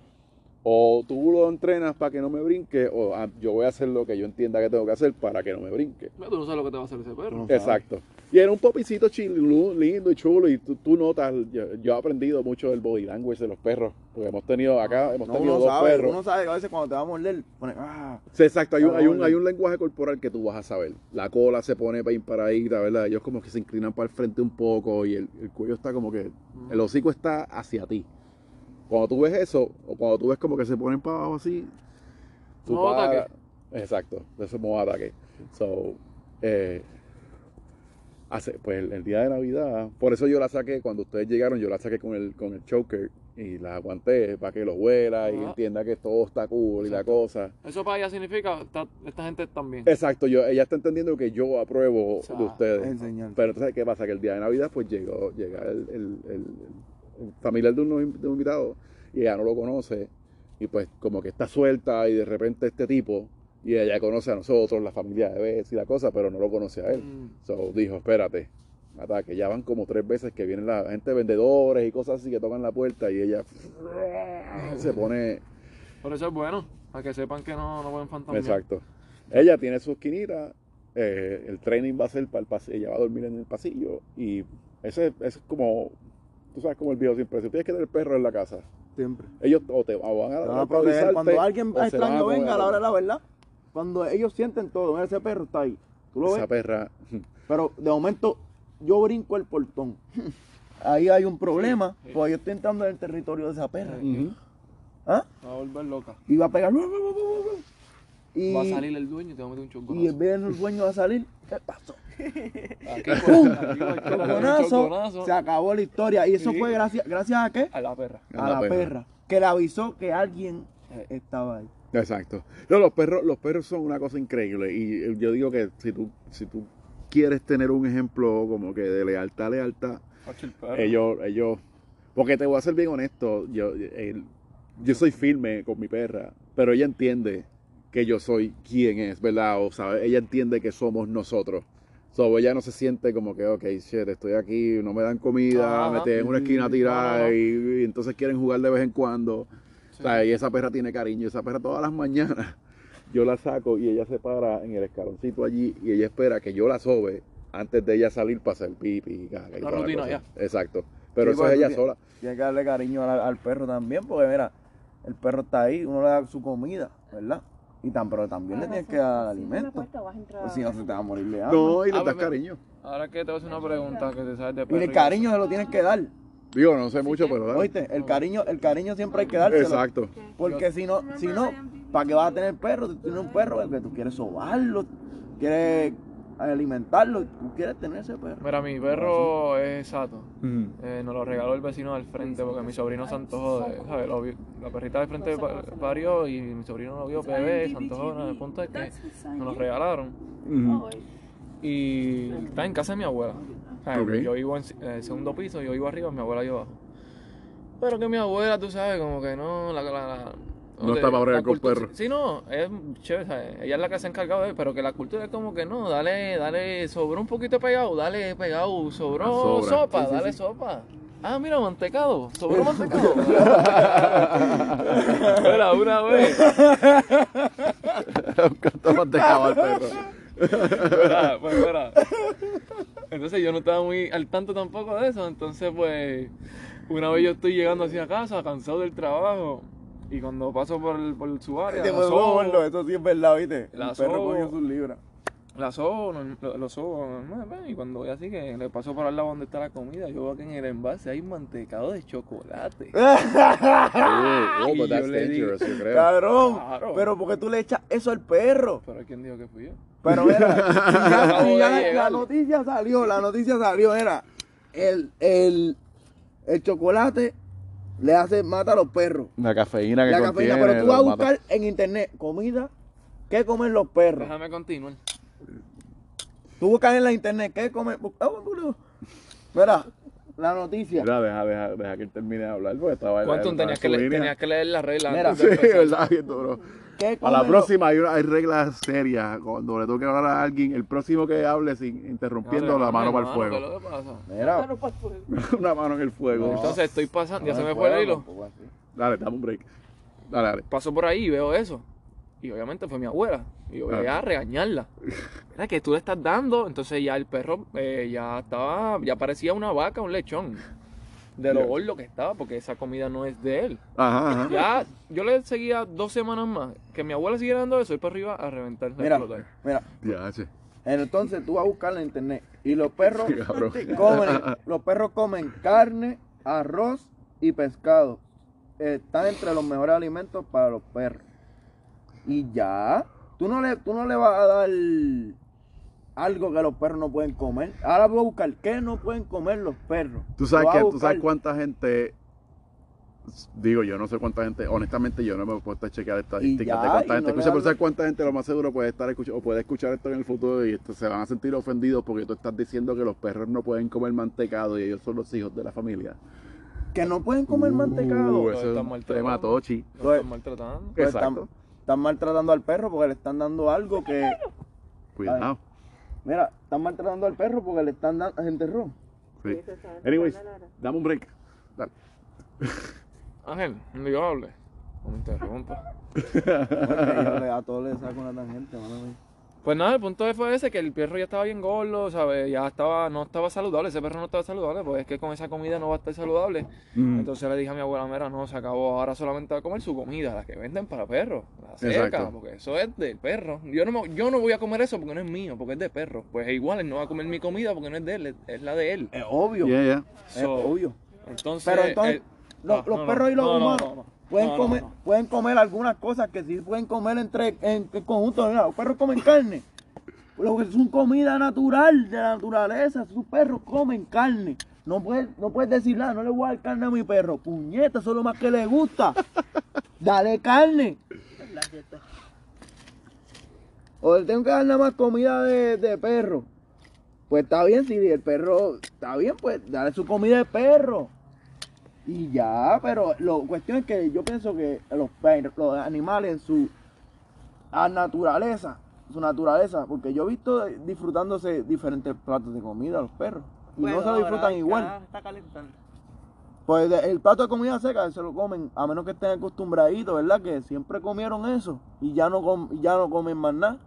S1: o tú lo entrenas para que no me brinque, o ah, yo voy a hacer lo que yo entienda que tengo que hacer para que no me brinque.
S5: Mira, Tú no sabes lo que te va a hacer ese perro.
S2: No. sabes.
S1: Y era un popicito chilu, lindo y chulo, y tú, tú notas, yo, yo he aprendido mucho del body language de los perros, porque hemos tenido acá, hemos
S2: No,
S1: tenido
S2: uno
S1: dos
S2: sabe,
S1: perros.
S2: uno sabe que a veces cuando te va a morder, pone, ah,
S1: Sí, exacto, hay un, hay, un, hay un lenguaje corporal que tú vas a saber. La cola se pone para paradita, ¿verdad? Ellos como que se inclinan para el frente un poco y el, el cuello está como que, el hocico está hacia ti. Cuando tú ves eso, o cuando tú ves como que se ponen para abajo así, tú
S5: Modo
S1: paras-
S5: ataque.
S1: Exacto, eso es modo ataque. So, eh, hace, pues el, el día de Navidad, por eso yo la saqué, cuando ustedes llegaron, yo la saqué con el, con el choker y la aguanté para que lo huela y entienda que todo está cool y la cosa.
S5: Eso para ella significa, esta, esta gente también.
S1: Exacto, yo, ella está entendiendo que yo apruebo
S5: O sea,
S1: de ustedes.
S2: enseñar.
S1: Pero entonces, ¿qué pasa? Que el día de Navidad, pues llegó, llega el, el- el- el familiar de unos de un invitado y ella no lo conoce. Y pues, como que está suelta y de repente este tipo, y ella conoce a nosotros, la familia de Bess y la cosa, pero no lo conoce a él.
S5: Mm.
S1: So dijo, espérate, ataque. Ya van como tres veces que vienen la gente vendedores y cosas así que tocan la puerta y ella <laughs> se pone.
S5: Por eso es bueno, para que sepan que no, no pueden fantasmear.
S1: Exacto. Ella tiene su esquinita, eh, el training va a ser para el pasillo, ella va a dormir en el pasillo y ese, ese es como, tú sabes como el viejo siempre, si tienes que tener perro en la casa,
S2: siempre.
S1: ellos o te o van a,
S2: van
S1: a
S2: proteger. Cuando alguien extraño venga a la hora de la verdad, cuando ellos sienten todo, mira, ese perro está ahí. Tú lo
S1: Esa
S2: ves,
S1: perra,
S2: pero de momento yo brinco el portón. Ahí hay un problema, pues yo estoy entrando en el territorio de esa perra. ¿Ah?
S5: Va a volver loca.
S2: Y va a pegar. Y,
S5: Va a salir el dueño y te va a meter un
S2: y
S5: choconazo.
S2: el bien el sueño va a salir. ¿Qué pasó?
S5: Aquí, pues, aquí
S2: Choconazo,
S5: choconazo
S2: se acabó la historia. ¿Y eso
S5: Sí.
S2: fue gracias, gracias a qué?
S5: a la perra.
S2: A, la, perra. Que le avisó que alguien eh, estaba ahí.
S1: Exacto. No, los perros, los perros son una cosa increíble y eh, yo digo que si tú, si tú quieres tener un ejemplo como que de lealtad, lealtad, ellos, ellos, porque te voy a ser bien honesto, yo, el- yo soy firme con mi perra, pero ella entiende que yo soy quien es, ¿verdad? O sabe, ella entiende que somos nosotros. So, ella no se siente como que, ok, shit, estoy aquí, no me dan comida,
S5: Ajá.
S1: me tienen en una esquina
S5: no, no.
S1: Y, y entonces quieren jugar de vez en cuando.
S5: Sí.
S1: O sea, y esa perra tiene cariño, esa perra todas las mañanas <laughs> yo la saco y ella se para en el escaloncito allí y ella espera que yo la sobe antes de ella salir para hacer pipi y caga y
S5: La
S1: toda la
S5: rutina
S1: cosa. Exacto. Pero
S2: Sí,
S1: eso
S2: pues,
S1: es ella
S2: tú
S1: sola.
S2: Tienes que darle cariño al, al perro también, porque mira, el perro está ahí, uno le da su comida, ¿verdad? Y tan, pero también le tienes que dar alimento. Pues si no se te va a morir de hambre.
S1: No, y le
S5: Ah,
S1: das
S5: pues,
S1: cariño.
S5: Ahora que te voy a hacer una pregunta que te sabes de
S2: y
S5: perro.
S2: el cariño se lo tienes que dar.
S1: Digo, no sé mucho, pero dale.
S2: Oíste, el cariño, el cariño siempre hay que dárselo.
S1: Exacto.
S2: Porque si no, si no, ¿para qué vas a tener perro? Tú tienes un perro que tú quieres sobarlo, quieres alimentarlo, tú quieres tener ese perro.
S5: Mira, mi perro es Sato. Eh, nos lo regaló el vecino del frente porque mi sobrino se antojó de, ¿sabes? Lo la perrita del frente pa- parió y mi sobrino lo vio bebé, se antojó, ¿no? el punto es que nos lo regalaron y está en casa de mi abuela. Yo vivo en eh, segundo piso, yo vivo arriba, mi abuela vive abajo. Pero que mi abuela, tú sabes, como que no, la, la, la-
S1: No está para bregar con perros.
S5: Sí, no, es chévere, ¿sabes? ella es la que se ha encargado de él, pero que la cultura es como que no, dale, dale, sobró un poquito pegado, dale pegado, sobró
S1: Ah,
S5: sopa,
S1: Sí, sí,
S5: dale
S1: sí.
S5: sopa. Ah, mira, mantecado, sobró <laughs> mantecado. Mira, una vez, <laughs>
S1: Un mantecado al perro.
S5: Mira, pues mira. Entonces yo no estaba muy al tanto tampoco de eso, entonces pues Una vez yo estoy llegando hacia casa, cansado del trabajo, y cuando paso por, el- por su área, la sobo,
S2: gordo, eso sí es verdad, ¿viste?
S5: La
S2: El perro
S5: sobo.
S2: cogió sus libras.
S5: la sobo, norm- lo, sobo, y cuando voy así que le paso por al lado donde está la comida, yo veo que en el envase hay mantecado de chocolate. <laughs>
S1: Oh, but that's
S5: yo
S1: dangerous, creo.
S2: Cabrón,
S5: Claro.
S2: pero ¿por qué tú le echas eso al perro?
S5: Pero ¿quién dijo que fui yo?
S2: Pero mira, si <laughs> ya, la, noticia salió, la noticia salió, era el, el, el chocolate le hace mata a los perros.
S1: La cafeína que
S2: La
S1: contiene.
S2: cafeína, pero tú vas a
S1: mata.
S2: buscar en internet comida que comen los perros.
S5: Déjame continuar.
S2: Tú buscas en la internet qué comen. ah, boludo. Mira, la noticia.
S1: Mira, deja, deja, deja que él termine de hablar porque estaba
S5: ¿Cuánto tenías que, leer,
S1: línea.
S5: tenías que leer la regla
S2: Mira.
S1: Sí, <laughs> verdad, duro.
S2: ¿Qué
S1: A
S2: comen
S1: la próxima hay, una- hay reglas serias. Cuando le toque hablar a alguien, el próximo que hable sin interrumpiendo la mano para el
S5: ¿qué es
S1: fuego.
S5: lo que pasa?
S2: Mira.
S3: Claro, pues, pues.
S1: Una mano en el fuego.
S2: No.
S5: Entonces estoy pasando, ya
S2: no
S5: se me fue el hilo.
S2: así.
S1: Dale, dame un break. Dale, dale.
S5: Paso por ahí y veo eso. Y obviamente fue mi abuela. Y yo voy a regañarla. Mira que tú le estás dando. Entonces ya el perro eh, ya estaba, ya parecía una vaca, un lechón. De lo gordo que estaba, porque esa comida no es de él.
S1: Ajá, ajá.
S5: Ya, yo le seguía dos semanas más. Que mi abuela siguiera dando eso, y para arriba a reventar.
S2: Mira,
S5: explotar.
S2: mira.
S1: Ya, che.
S2: Entonces tú vas a buscar en internet. Y los perros <laughs>
S1: Cabrón.
S2: comen, los perros comen carne, arroz y pescado. Están entre los mejores alimentos para los perros. Y ya, tú no le, tú no le vas a dar algo que los perros no pueden comer. Ahora voy a buscar qué no pueden comer los perros.
S1: Tú sabes, que, tú sabes cuánta gente. Digo, yo no sé cuánta gente, honestamente yo no me he puesto a chequear estadísticas
S2: ya,
S1: de cuánta gente
S2: no
S1: escucha, pero sabes cuánta gente lo más seguro puede estar escuchando o puede escuchar esto en el futuro y esto, se van a sentir ofendidos porque tú estás diciendo que los perros no pueden comer mantecado y ellos son los hijos de la familia.
S2: que no pueden comer mantecado.
S1: Uh,
S5: Lo
S1: eso es
S5: están
S1: un
S5: maltratando.
S1: tema tochi.
S5: Lo están maltratando.
S2: Pues
S1: Exacto.
S2: están, están maltratando al perro porque le están dando algo que.
S1: Cuidado.
S2: Mira, están maltratando al perro porque le están dando gente ron.
S1: Sí. Anyways, dame un break. Dale.
S5: Ángel, no hable. No me interrumpa.
S2: Porque yo le- a todos les saco una tangente, mano.
S5: Pues nada, el punto fue ese, que el perro ya estaba bien gordo, ¿sabes? Ya estaba, no estaba saludable, ese perro no estaba saludable, pues es que con esa comida no va a estar saludable.
S1: Mm.
S5: Entonces le dije a mi abuela, mira, no, se acabó, ahora solamente va a comer su comida, la que venden para perros, la seca,
S1: Exacto.
S5: porque eso es del perro. Yo no, me- yo no voy a comer eso porque no es mío, porque es de perro. Pues igual, él no va a comer mi comida porque no es de él, es- es la de él.
S2: Es obvio.
S1: Yeah, yeah.
S2: Es obvio.
S5: Entonces,
S2: Pero entonces,
S5: él-
S2: los,
S5: no,
S2: los
S5: no,
S2: perros y los
S5: no, no,
S2: humanos
S5: no, no.
S2: Pueden
S5: No,
S2: comer
S5: no.
S2: pueden comer algunas cosas que sí pueden comer entre en, en conjunto. Mira, los perros comen carne. Lo que es una comida natural de la naturaleza. Sus perros comen carne. No puedes, no puedes decir nada, no le voy a dar carne a mi perro. Puñeta, eso es lo más que le gusta. <laughs> Dale carne. O le tengo que dar nada más comida de, de perro. Pues está bien, si el perro está bien, pues dale su comida de perro. Y ya, pero la cuestión es que yo pienso que los, los animales en su a naturaleza, su naturaleza, porque yo he visto disfrutándose diferentes platos de comida los perros. Y no se lo disfrutan igual.
S7: Está calentando.
S2: Pues el plato de comida seca se lo comen, a menos que estén acostumbraditos, ¿verdad? Que siempre comieron eso y ya no, com- ya no comen más nada.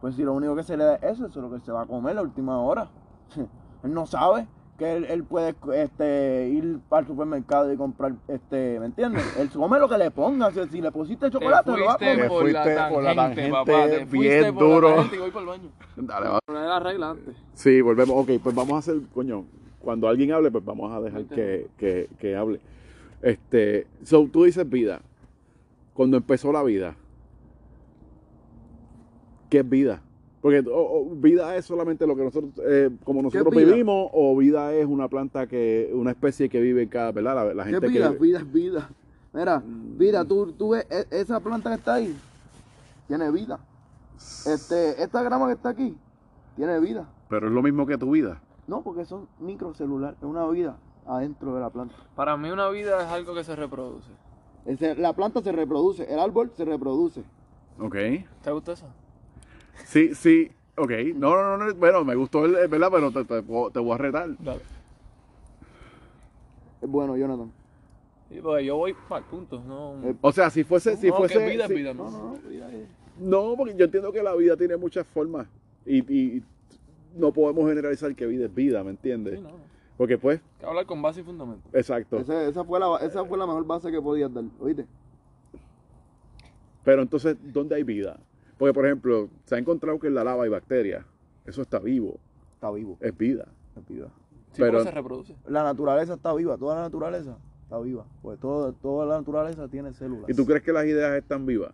S2: Pues si lo único que se le da es eso, eso es lo que se va a comer la última hora. <laughs> él no sabe que él, él puede este, ir al supermercado y comprar, este, ¿me entiendes? Él come lo que le ponga, si, si le pusiste chocolate, lo va a comer.
S5: por la
S1: fuiste por la
S5: tangente,
S1: tangente
S5: papá, te fuiste
S1: bien
S5: por la
S1: duro.
S5: tangente y voy para el baño.
S1: Dale, va.
S5: Poner la regla antes.
S1: Sí, volvemos. Ok, pues vamos a hacer, coño, cuando alguien hable, pues vamos a dejar que, que, que hable. Este, so, tú dices vida. Cuando empezó la vida, ¿qué es vida? Porque o- o, vida es solamente lo que nosotros, eh, como nosotros vivimos, o vida es una planta que, una especie que vive en cada, ¿verdad? La, la
S2: ¿Qué
S1: gente
S2: vida?
S1: que
S2: Vida es vida. Mira, vida, tú, tú ves e- esa planta que está ahí, tiene vida. Este, esta grama que está aquí, tiene vida.
S1: Pero es lo mismo que tu vida.
S2: No, porque son microcelulares, es una vida adentro de la planta.
S5: Para mí una vida es algo que se reproduce.
S2: La planta se reproduce, el árbol se reproduce.
S1: Ok.
S5: ¿Te gusta eso?
S1: Sí, sí. Ok. No, no, no, no, Bueno, me gustó, el, ¿verdad? Pero te, te, te voy a retar.
S5: Dale.
S2: Es bueno, Jonathan.
S5: Sí, porque yo voy para el punto, no...
S2: Eh,
S1: O sea, si fuese, si
S5: no,
S1: fuese,
S5: que vida
S1: si-
S5: es vida,
S2: No,
S5: no.
S2: no, no, vida es-
S1: No, porque yo entiendo que la vida tiene muchas formas y, y no podemos generalizar que vida es vida, ¿me entiendes?
S5: Sí, no.
S1: Porque pues,
S5: Hay que hablar con base y fundamento.
S1: exacto.
S2: Ese- esa, fue la, esa fue la mejor base que podías dar, ¿oíste?
S1: Pero entonces, ¿dónde hay vida? Porque, por ejemplo, se ha encontrado que en la lava hay bacterias. Eso está vivo,
S2: Está vivo,
S1: es vida.
S2: es vida.
S5: Sí,
S1: Pero-
S5: se reproduce.
S2: La naturaleza está viva, toda la naturaleza está viva. Pues todo, toda la naturaleza tiene células.
S1: ¿Y tú crees que las ideas están vivas?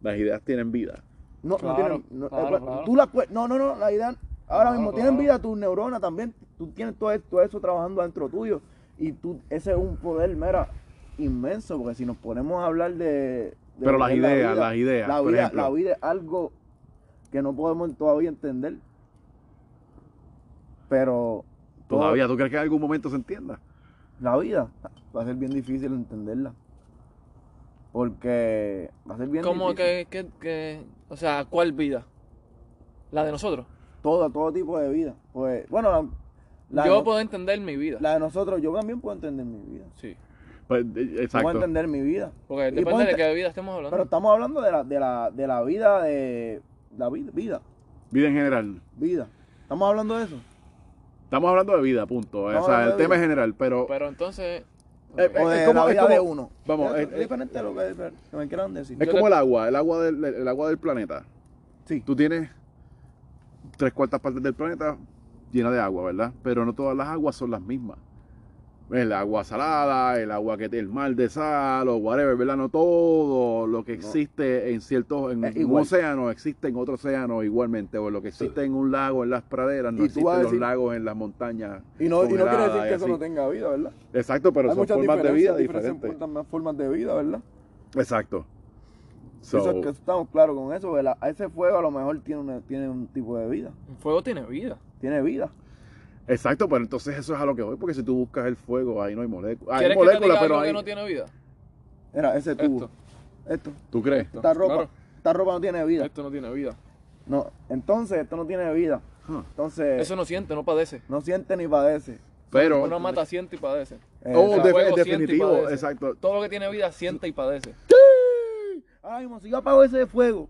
S1: Las ideas tienen vida.
S2: No,
S5: Claro,
S2: no tienen. No,
S5: claro,
S2: eh,
S5: claro.
S2: Tú no, no, no, la idea. Ahora
S5: Claro,
S2: mismo
S5: claro.
S2: tienen vida tus neuronas también. Tú tienes todo, esto- todo eso trabajando dentro tuyo. Y tú, ese es un poder, mera, inmenso. Porque si nos ponemos a hablar de. De
S1: Pero las
S2: la
S1: ideas,
S2: vida,
S1: las ideas,
S2: La
S1: por
S2: vida,
S1: ejemplo.
S2: la vida es algo que no podemos todavía entender. Pero. todo-
S1: Todavía, ¿tú crees que en algún momento se entienda?
S2: La vida va a ser bien difícil entenderla. Porque va a ser bien
S5: ¿Cómo
S2: difícil.
S5: que, que, que, o sea, cuál vida? ¿La de nosotros?
S2: Todo, todo tipo de vida. Pues, bueno, la, la
S5: Yo
S2: no-
S5: puedo entender mi vida.
S2: la de nosotros, yo también puedo entender mi vida.
S5: Sí.
S1: Pues, eh, exacto.
S2: entender mi vida.
S5: Porque
S2: Y
S5: depende de qué vida estemos hablando.
S2: Pero estamos hablando de la, de la, de la vida de. La vida, vida,
S1: Vida en general.
S2: vida. Estamos hablando de eso.
S1: Estamos hablando de vida, punto. O sea, el tema es general, pero...
S5: Pero entonces,
S1: Eh,
S2: O
S1: es como-
S2: la
S1: es
S2: vida
S1: como-
S2: de uno.
S1: Vamos,
S2: es,
S1: es-
S2: es diferente a lo que, que me quieran decir.
S1: Es
S5: Yo
S1: como el agua, el agua del, el agua del planeta.
S2: Sí.
S1: Tú tienes tres cuartas partes del planeta llena de agua, ¿verdad? Pero no todas las aguas son las mismas. El agua salada, el agua que tiene el mar de sal o whatever, ¿verdad? No todo lo que existe en ciertos, en
S2: Es
S1: un
S2: igual.
S1: océano existe en otro océano igualmente, o lo que existe en un lago, en las praderas, no existen
S2: a
S1: los lagos en las montañas.
S2: Y no, y no quiere
S1: congeladas
S2: decir que eso no tenga vida, ¿verdad?
S1: Exacto, pero
S2: Hay
S1: son
S2: muchas
S1: formas de vida
S2: diferentes
S1: diferentes.
S2: formas- formas de vida, ¿verdad?
S1: Exacto.
S2: Eso
S1: So,
S2: es que estamos claros con eso. ¿verdad? Ese fuego a lo mejor tiene, una- tiene un tipo de vida.
S5: el fuego tiene vida.
S2: Tiene vida.
S1: Exacto, pero entonces eso es a lo que voy, porque si tú buscas el fuego, ahí no hay moléculas. Hay
S5: ¿Quieres que te
S1: moléculas, pero
S5: que no tiene vida?
S2: Era ese tubo.
S5: Esto.
S2: Esto.
S1: ¿Tú crees?
S2: Esta ropa.
S5: claro.
S2: Esta ropa no tiene vida.
S5: Esto no tiene vida.
S2: No, entonces esto no tiene vida.
S1: Huh.
S2: Entonces
S5: Eso no siente, no padece.
S2: no siente ni padece.
S1: Pero...
S5: Uno mata, siente y padece.
S2: Eh,
S1: Oh, de-
S5: fuego siente y
S1: definitivo,
S5: padece.
S1: exacto.
S5: Todo lo que tiene vida siente y padece.
S2: Ahora mismo, si yo apago ese fuego,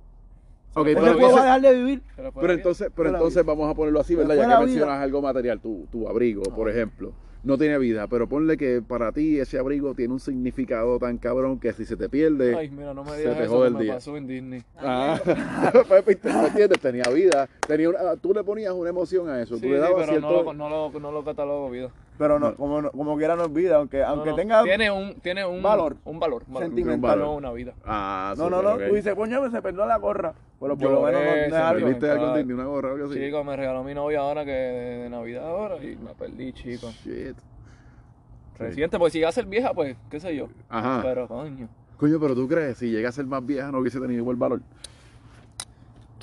S1: Ok,
S2: ese
S1: pero entonces,
S2: dejar de vivir.
S5: Pero,
S1: pero entonces, pero vamos a ponerlo así, ¿verdad? Ya que mencionas algo material, tu, tu abrigo, por ejemplo, no tiene vida, pero ponle que para ti ese abrigo tiene un significado tan cabrón que si se te pierde...
S5: Ay, mira, no me
S1: se te jode el
S5: me
S1: día.
S5: pasó en Disney.
S1: Ah, <laughs> pues, ¿me entiendes? Tenía vida, tenía una- tú le ponías una emoción a eso,
S5: Sí,
S1: tú le
S5: sí,
S1: dabas
S5: pero
S1: cierto...
S5: no, lo, no, lo, no lo catalogo vida.
S2: Pero no, como, no- como quiera no es vida, aunque, aunque
S5: No,
S2: tenga...
S5: Tiene un, tiene un
S2: valor.
S5: Un valor. un valor.
S2: Sentimental.
S5: No una vida.
S1: Ah,
S2: No, no, no,
S1: ok.
S2: tú dices, coño, se perdió la gorra. Pero por lo menos no, no es
S5: se
S2: algo.
S1: ¿Viste algo. Disney, una gorra o algo así?
S5: Chico, me regaló mi novia ahora que de, de Navidad ahora y me perdí, chico.
S1: Shit.
S5: Reciente, porque si iba a ser vieja, pues, qué sé yo.
S1: Ajá.
S5: Pero, coño.
S1: Coño, pero tú crees, si llega a ser más vieja no hubiese tenido igual valor.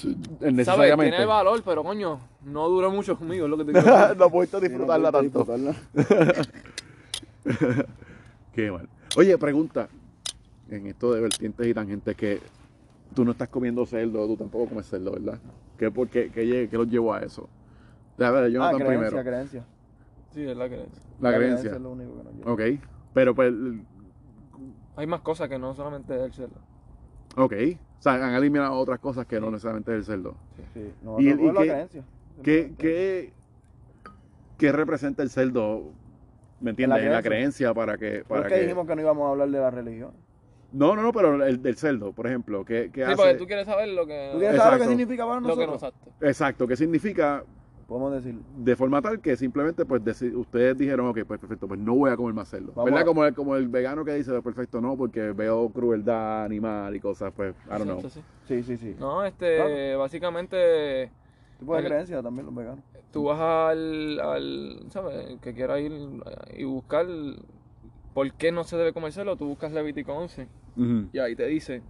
S5: ¿Sabes?
S1: Necesariamente.
S5: Tiene valor, pero coño, no duró mucho conmigo, es lo que te <laughs> decir.
S1: no pudiste
S2: Sí, no
S1: disfrutarla
S2: pudiste
S1: tanto.
S2: disfrutarla. <laughs>
S1: Qué mal. Oye, pregunta. En esto de vertientes y tangentes que tú no estás comiendo cerdo, tú tampoco comes cerdo, ¿verdad? ¿Qué, por qué, qué, qué los llevó a eso? Déjame ver,
S2: Ah,
S1: Jonathan
S2: creencia,
S1: primero.
S2: creencia.
S5: Sí, es la creencia.
S1: La creencia.
S2: es lo único que nos lleva.
S1: Ok. Pero pues,
S5: Hay más cosas que no solamente el cerdo.
S1: ok. O sea, han eliminado otras cosas que no necesariamente es el cerdo.
S2: Sí, no,
S1: ¿Y
S2: no,
S1: y qué-
S2: creencia.
S1: ¿Qué, qué, qué representa el cerdo? ¿Me entiendes? En la, creencia para que... Para
S2: es que
S1: que...
S2: dijimos que no íbamos a hablar de la religión.
S1: No, no, no, pero el del cerdo, por ejemplo. ¿qué, qué
S5: Sí,
S1: hace?
S5: porque tú quieres saber lo que...
S2: ¿Tú quieres saber lo que significa para
S5: Lo que
S2: nosotros?
S5: nos acta.
S1: Exacto, ¿qué significa
S2: Podemos decir.
S1: de forma tal que simplemente pues ustedes dijeron, ok, pues perfecto, pues no voy a comer más cerdo.
S2: Vamos
S1: ¿Verdad?
S2: a-
S1: Como el, como el vegano que dice, perfecto, no, porque veo crueldad animal y cosas, pues, I don't know.
S5: Sí.
S2: Sí, sí, sí.
S5: No, este,
S2: Claro.
S5: básicamente,
S2: Tipo de
S5: el-
S2: creencia también los veganos.
S5: tú vas al, al ¿sabes? Que quiera ir y buscar por qué no se debe comer cerdo, tú buscas Levítico 11
S1: Ujú.
S5: y ahí te dice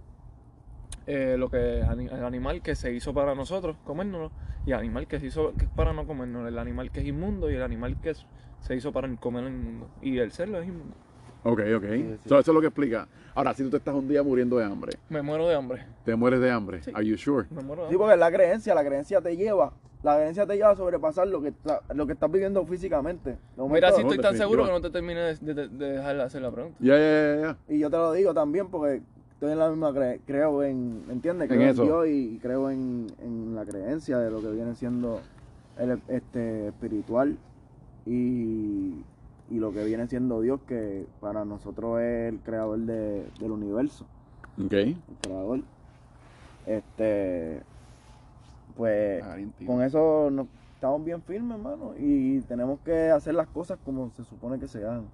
S5: eh, lo que el animal que se hizo para nosotros comérnoslo y el animal que se hizo que es para no comernos, el animal que es inmundo y el animal que es- se hizo para comer el inmundo y el cerdo es inmundo.
S1: Ok, ok.
S2: Sí, sí.
S1: So, eso es lo que explica. Ahora, si tú te estás un día muriendo de hambre,
S5: Me muero de hambre,
S1: te mueres de hambre,
S5: Sí.
S1: are you sure?
S5: me muero de
S2: Sí,
S5: hambre.
S2: porque la creencia, la creencia te lleva, la creencia te lleva a sobrepasar lo que, está- lo que estás viviendo físicamente.
S5: Mira, si estoy tan seguro que no te termine de, de- de dejar de hacer la pregunta.
S1: Ya, ya, ya, ya.
S2: Y yo te lo digo también porque estoy en la misma, cre- creo en, ¿entiendes?
S1: En
S2: Creo en,
S1: eso.
S2: Dios y creo en, en la creencia de lo que viene siendo el este espiritual y, y lo que viene siendo Dios, que para nosotros es el creador de- del universo,
S1: Ok.
S2: el creador. Este, pues
S1: Ah,
S2: con eso nos, estamos bien firmes, hermano, y tenemos que hacer las cosas como se supone que se hagan.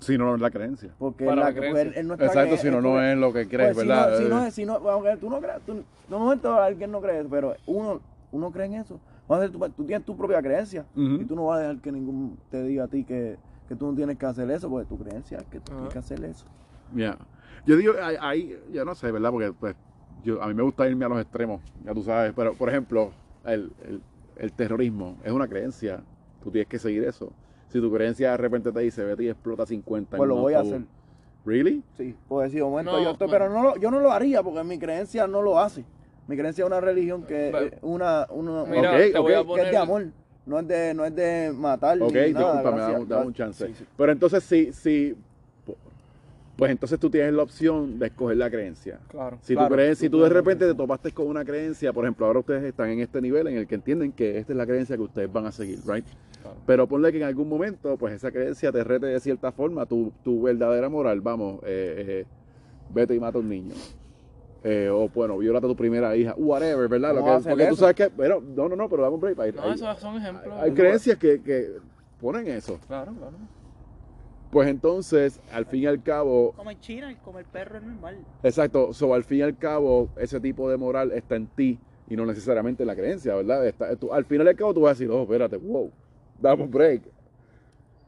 S1: Si no, no es la creencia.
S2: Porque
S5: Para
S2: la,
S5: la creencia.
S2: pues, es nuestra
S1: Exacto, si no, no es lo que crees,
S2: pues, si
S1: ¿verdad?
S2: no- Si no, es- si no, aunque tú no creas, tú, momento alguien no cree, pero uno, uno cree en eso. Vas a hacer tu- tú tienes tu propia creencia y tú no vas a dejar que ningún te diga a ti que, que tú no tienes que hacer eso, porque tu creencia es que tú tienes que hacer eso.
S1: Ya. Yo digo, ahí, ahí, yo no sé, ¿verdad? Porque pues, yo, a mí me gusta irme a los extremos, ya tú sabes. Pero, por ejemplo, el, el- el terrorismo es una creencia. Tú tienes que seguir eso. Si tu creencia de repente te dice, vete y explota 50 en
S2: Pues lo voy a hacer.
S1: ¿Really?
S2: Sí, porque si de momento
S5: No,
S2: yo estoy,
S5: bueno.
S2: pero no lo, yo no lo haría porque mi creencia no lo hace. Mi creencia es una religión que una, una
S5: Mira,
S1: Ok,
S5: te voy
S1: ok,
S5: a
S1: que
S2: es de amor, no es de, no es de matar
S1: Ok,
S2: ni nada.
S1: discúlpame, dame un chance.
S2: Sí, sí.
S1: Pero entonces, si, si, pues entonces tú tienes la opción de escoger la creencia.
S5: Claro.
S1: Si,
S2: Claro,
S1: tú crees, si
S2: tú
S1: de repente te topaste con una creencia, por ejemplo, ahora ustedes están en este nivel en el que entienden que esta es la creencia que ustedes van a seguir, ¿right?
S5: Claro.
S1: Pero ponle que en algún momento, pues esa creencia te rete de cierta forma tu, tu verdadera moral, vamos, eh, eh, vete y mata a un niño. Eh, o bueno, viola a tu primera hija, whatever, ¿verdad? Lo
S2: ¿Cómo
S1: que- porque tú sabes que, pero, no, no, no, pero dame un break. Hay,
S5: No,
S1: hay-
S5: esos son ejemplos.
S1: hay creencias que, que ponen eso.
S5: Claro, claro.
S1: Pues entonces, al fin y al cabo,
S7: Como en China, el comer perro es normal.
S1: Exacto, so, al fin y al cabo, ese tipo de moral está en ti y no necesariamente en la creencia, ¿verdad? Está- tú- al final y al cabo tú vas a decir, oh, espérate, wow, dame un break.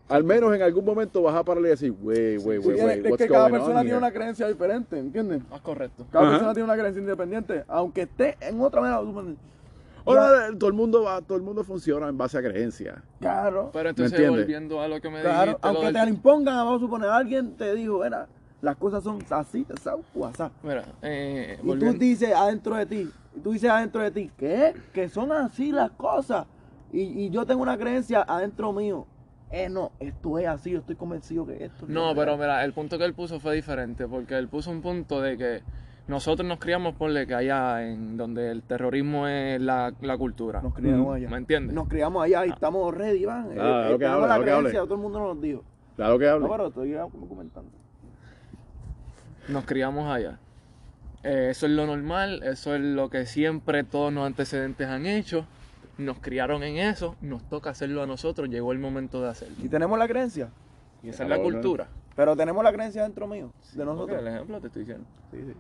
S1: Al menos en algún momento vas a parar y decir, wait, wait,
S2: Sí,
S1: wait,
S2: es- que cada persona
S1: on
S2: tiene una creencia diferente, ¿entiendes?
S5: Ah, correcto.
S2: Cada
S1: Ajá.
S2: persona tiene una creencia independiente, aunque esté en otra manera.
S1: Ahora, todo el mundo va, todo el mundo funciona en base a creencias.
S2: Claro,
S5: Pero entonces,
S1: entiendes?
S5: volviendo a lo que me
S2: claro.
S5: dijiste, lo
S2: Aunque
S5: del-
S2: te lo impongan, vamos a suponer, alguien te dijo, era, las cosas son así, así, o así.
S5: Mira, eh,
S2: Y tú dices adentro de ti, y tú dices adentro de ti, ¿qué? Que son así las cosas. Y, y yo tengo una creencia adentro mío. Eh, no, esto es así, yo estoy convencido que esto es
S5: No, pero
S2: real.
S5: mira, el punto que él puso fue diferente, porque él puso un punto de que nosotros nos criamos por que allá en donde el terrorismo es la, la cultura.
S2: Nos criamos
S1: Mm,
S2: allá.
S5: ¿Me entiendes?
S2: Nos criamos allá y estamos ready, van.
S1: Claro,
S2: Eh,
S1: claro que
S2: creencia, todo el mundo nos dijo.
S1: Claro que hable.
S2: No, pero estoy documentando.
S5: Nos criamos allá. Eh, eso es lo normal, eso es lo que siempre todos los antecedentes han hecho. Nos criaron en eso, nos toca hacerlo a nosotros, llegó el momento de hacerlo.
S2: Y tenemos la creencia,
S5: Y esa es la cultura.
S2: pero tenemos la creencia dentro mío, de nosotros.
S5: el ejemplo te estoy diciendo.
S2: Sí, sí.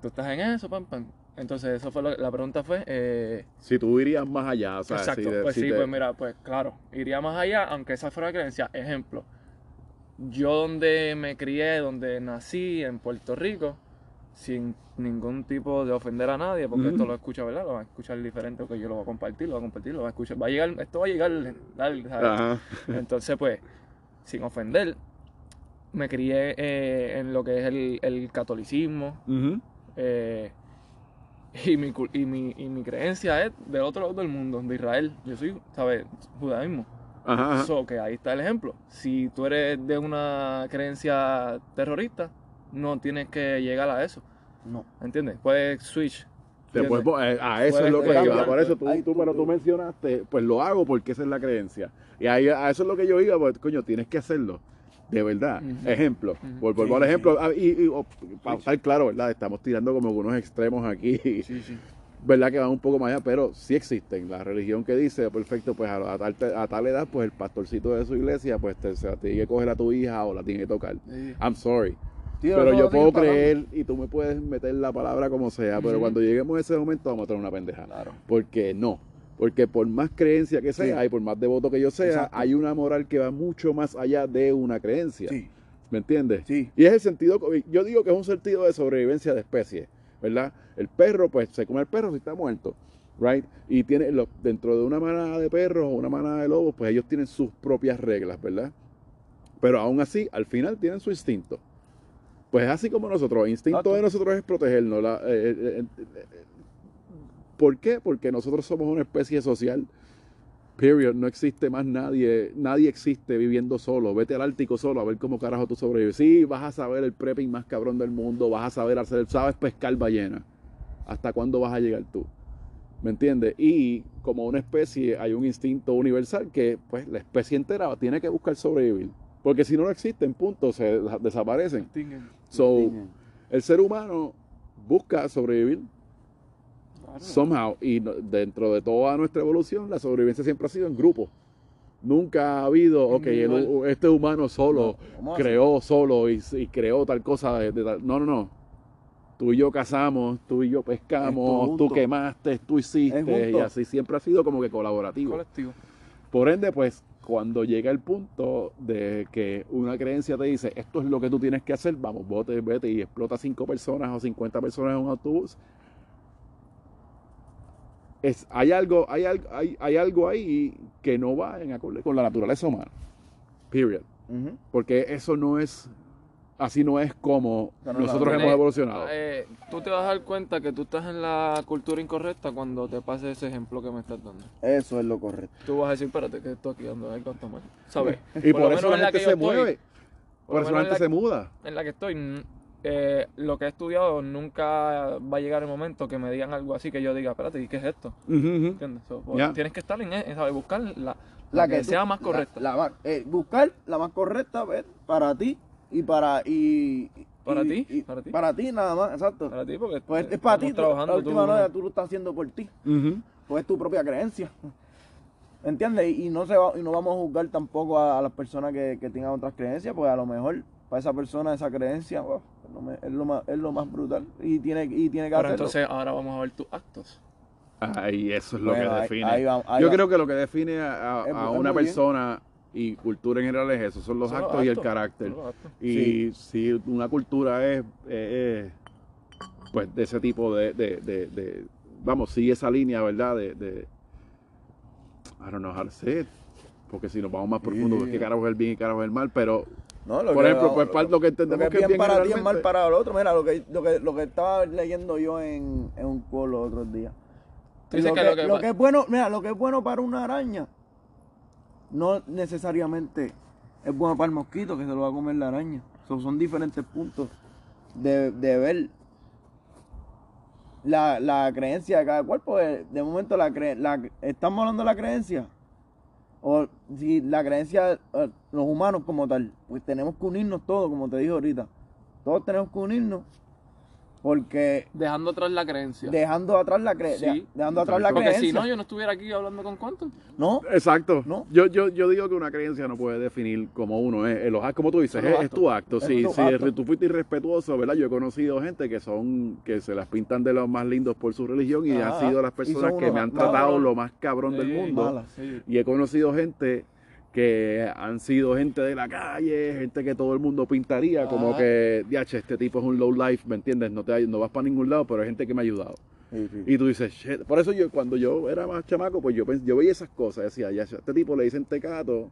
S5: Tú estás en eso, pam, pam. Entonces, eso fue lo- la pregunta fue, eh,
S1: Si tú irías más allá, o sea,
S5: Exacto,
S1: si de-
S5: pues
S1: si
S5: sí,
S1: te-
S5: pues mira, pues claro, iría más allá, aunque esa fuera la creencia. Ejemplo, yo donde me crié, donde nací, en Puerto Rico, sin ningún tipo de ofender a nadie, porque esto lo escucha, ¿verdad? Lo va a escuchar diferente, porque yo lo voy a compartir, lo voy a compartir, lo va a escuchar, va a llegar, esto va a llegar. Entonces, pues, sin ofender, me crié eh, en lo que es el, el catolicismo,
S1: Ujú.
S5: Eh, y, mi, cul- y, mi, y mi creencia es del otro lado del mundo, de Israel. Yo soy, ¿sabes? Judaísmo.
S1: Ajá, ajá.
S5: So, que ahí está el ejemplo. Si tú eres de una creencia terrorista, no tienes que llegar a eso.
S2: No.
S5: ¿Entiendes? Puedes switch.
S1: Puedes- eh, a eso
S5: Puedes
S1: es lo que iba. Por eso tú,
S2: Ahí
S1: tú,
S2: tú-
S1: pero tú mencionaste, pues lo hago porque esa es la creencia. Y ahí, a eso es lo que yo iba, pues coño, tienes que hacerlo. De verdad. Ejemplo.
S2: Sí,
S1: dar
S2: sí.
S1: ejemplo. ah, Y, y, oh, para estar claro, ¿verdad? Estamos tirando como unos extremos aquí.
S5: Sí, sí.
S1: ¿Verdad? Que van un poco más allá, pero sí existen. La religión que dice, perfecto, pues a, a tal, a tal edad, pues el pastorcito de su iglesia, pues te, se la tiene que coger a tu hija o la tiene que tocar.
S5: Sí.
S1: I'm sorry. Pero yo puedo creer y tú me puedes meter la palabra como sea, pero cuando lleguemos a ese momento vamos a tener una pendeja.
S5: Claro.
S1: Porque no. Porque por más creencia que sea
S2: Sí.
S1: y por más devoto que yo sea,
S2: Exacto.
S1: hay una moral que va mucho más allá de una creencia.
S2: Sí,
S1: ¿Me entiendes?
S2: sí.
S1: Y es el sentido, yo digo que es un sentido de sobrevivencia de especie, ¿verdad? El perro, pues se come el perro si está muerto, ¿right? Y tiene, dentro de una manada de perros o una manada de lobos, pues ellos tienen sus propias reglas, ¿verdad? Pero aún así, al final tienen su instinto. Pues es así como nosotros, el instinto
S2: Exacto.
S1: de nosotros es protegernos. la- eh, eh, eh, ¿Por qué? Porque nosotros somos una especie social. Period. No existe más nadie. Nadie existe viviendo solo. Vete al Ártico solo a ver cómo carajo tú sobrevives. Sí, vas a saber el prepping más cabrón del mundo. Vas a saber hacer, sabes pescar ballena. ¿Hasta cuándo vas a llegar tú? ¿Me entiendes? Y como una especie hay un instinto universal que pues la especie entera tiene que buscar sobrevivir. Porque si no, no existen, punto, se desaparecen. So, el ser humano busca sobrevivir. Somehow. Y no- dentro de toda nuestra evolución, la sobrevivencia siempre ha sido en grupo. Nunca ha habido, ok, el- este humano solo
S2: ¿Cómo así?
S1: creó solo y, y creó tal cosa. de- de tal- No, no, no. Tú y yo cazamos, tú y yo pescamos, tú quemaste, tú hiciste, y así siempre ha sido como que colaborativo.
S5: Colectivo.
S1: Por ende, pues, cuando llega el punto de que una creencia te dice, esto es lo que tú tienes que hacer, vamos, bote, vete y explota cinco personas o 50 personas en un autobús. Es, hay, algo, hay, algo, hay, hay algo ahí que no va en acorde con la naturaleza humana. Period.
S2: Ujú.
S1: Porque eso no es, así no es como
S2: No, no, no,
S1: nosotros
S2: no,
S1: hemos evolucionado.
S5: Eh, tú te vas a dar cuenta que tú estás en la cultura incorrecta cuando te pase ese ejemplo que me estás dando.
S2: Eso es lo correcto.
S5: Tú vas a decir, espérate, que estoy aquí dando algo mal. ¿Sabes? <laughs>
S1: y por,
S5: lo
S1: eso la
S5: en la
S1: gente
S5: que
S1: se mueve.
S5: por
S1: Por
S5: lo
S1: eso la gente
S5: en
S1: se muda.
S5: En la que estoy, eh, lo que he estudiado nunca va a llegar el momento que me digan algo así que yo diga, espérate, ¿y qué es esto? ¿Entiendes? So, pues. Tienes que estar en, en ¿sabes? buscar la, la
S2: La
S5: que,
S2: que tú-
S5: sea más
S2: la-
S5: correcta.
S2: la más- eh, buscar la más correcta ver, para ti y para y
S5: Para
S2: y-
S5: ti,
S2: y-
S5: para ti.
S2: para ti nada más exacto
S5: para ti, porque
S2: pues es para ti
S5: trabajando.
S2: la última
S5: tú-
S2: manera tú lo estás haciendo por ti pues es tu propia creencia ¿entiendes? y no se va, y no vamos a juzgar tampoco a, a las personas que, que tengan otras creencias pues a lo mejor para esa persona esa creencia wow, es, lo, me- es lo más es lo más brutal y tiene y tiene que
S5: Pero
S2: hacerlo
S5: entonces ahora vamos a ver tus actos.
S1: Ahí eso es lo
S2: Bueno,
S1: que define.
S2: ahí va- ahí
S1: Yo
S2: va.
S1: creo que lo que define a, a-
S2: Es-
S1: a
S2: es
S1: una
S2: bien.
S1: persona y cultura en general es eso, son los
S5: Son los
S1: actos y el carácter. Y si una cultura es, eh, eh, pues de ese tipo de, de, de- de- vamos, sigue esa línea, ¿verdad? De, de I don't know how to say it, porque si nos vamos más profundo, pues qué
S2: Yeah.
S1: carajo es el bien y qué carajo es el mal, pero
S2: No, lo
S1: por
S2: que-
S1: ejemplo, pues parte lo que entendemos
S2: Lo
S1: que es bien
S2: para ti es mal para el otro. Mira, lo que, lo que, lo que estaba leyendo yo en, en un call los otros días. Lo
S5: que lo
S2: es bueno, mira, lo que es bueno para una araña, no necesariamente es bueno para el mosquito que se lo va a comer la araña. So, son diferentes puntos de, de ver la, la creencia de cada porque de momento la, cre- la estamos hablando de la creencia. O si la creencia, eh, los humanos como tal, pues tenemos que unirnos todos, como te dije ahorita. Todos tenemos que unirnos porque
S5: Dejando atrás la creencia.
S2: dejando atrás la cre-
S5: Sí.
S2: de- dejando atrás la
S5: Porque
S2: creencia.
S5: si no, yo no estuviera aquí hablando con cuánto.
S2: No,
S1: Exacto.
S2: ¿No?
S1: Yo, yo, yo digo que una creencia no puede definir como uno es. eh, Los actos, como tú dices, es, tu acto.
S2: Es
S1: Si,
S2: tu acto.
S1: tú fuiste irrespetuoso, ¿verdad? Yo he conocido gente que son, que se las pintan de los más lindos por su religión y han sido las personas
S2: son
S1: que me han
S2: malos.
S1: tratado lo más cabrón del
S5: Sí,
S1: mundo.
S2: malas.
S5: Sí.
S1: Y he conocido gente que han sido gente de la calle, gente que todo el mundo pintaría, como que, diache, este tipo es un low life, ¿me entiendes? No, te, no vas para ningún lado, pero hay gente que me ha ayudado.
S2: Sí, sí.
S1: Y tú dices, shit. Por eso yo, cuando yo era más chamaco, pues yo, yo veía esas cosas. Decía, ya, este tipo le dicen tecato.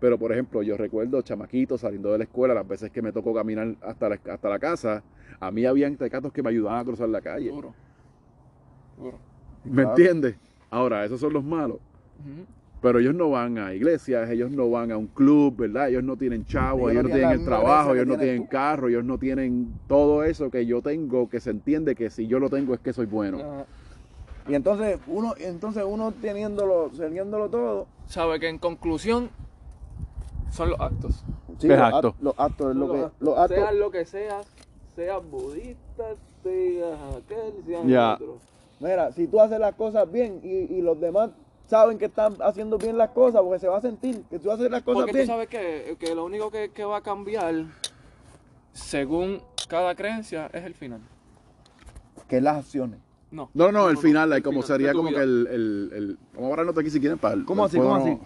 S1: Pero, por ejemplo, yo recuerdo chamaquitos saliendo de la escuela, las veces que me tocó caminar hasta la, hasta la casa, a mí habían tecatos que me ayudaban a cruzar la calle.
S5: Duro. Duro.
S1: ¿Me
S2: Claro.
S1: entiendes? Ahora, esos son los malos. Pero ellos no van a iglesias, ellos no van a un club, ¿verdad? Ellos no tienen chavos,
S2: Ellos
S1: ellos
S2: no tienen
S1: el trabajo, ellos no tienen
S2: tú.
S1: carro, ellos no tienen todo eso que yo tengo, que se entiende que si yo lo tengo es que soy bueno.
S5: Ajá.
S2: Y entonces uno, entonces uno teniéndolo, teniéndolo todo,
S5: Sabe que en conclusión son los actos.
S2: sí, los,
S1: acto.
S2: act- los actos, es lo que,
S5: los
S2: actos,
S5: Seas lo que seas, seas budista, seas aquel, seas
S1: Ya.
S5: otro.
S2: mira, si tú haces las cosas bien y, y los demás saben que están haciendo bien las cosas, porque se va a sentir que tú haces las cosas
S5: Porque tú
S2: bien.
S5: sabes que, que lo único que, que va a cambiar según cada creencia es el final.
S2: Que es las acciones.
S5: No.
S1: No, no, el final,
S5: el
S1: como
S5: final
S1: sería como
S5: vida.
S1: que el, el, el- Vamos a hablarnos aquí si quieren para el-
S2: ¿Cómo así? ¿Cómo así?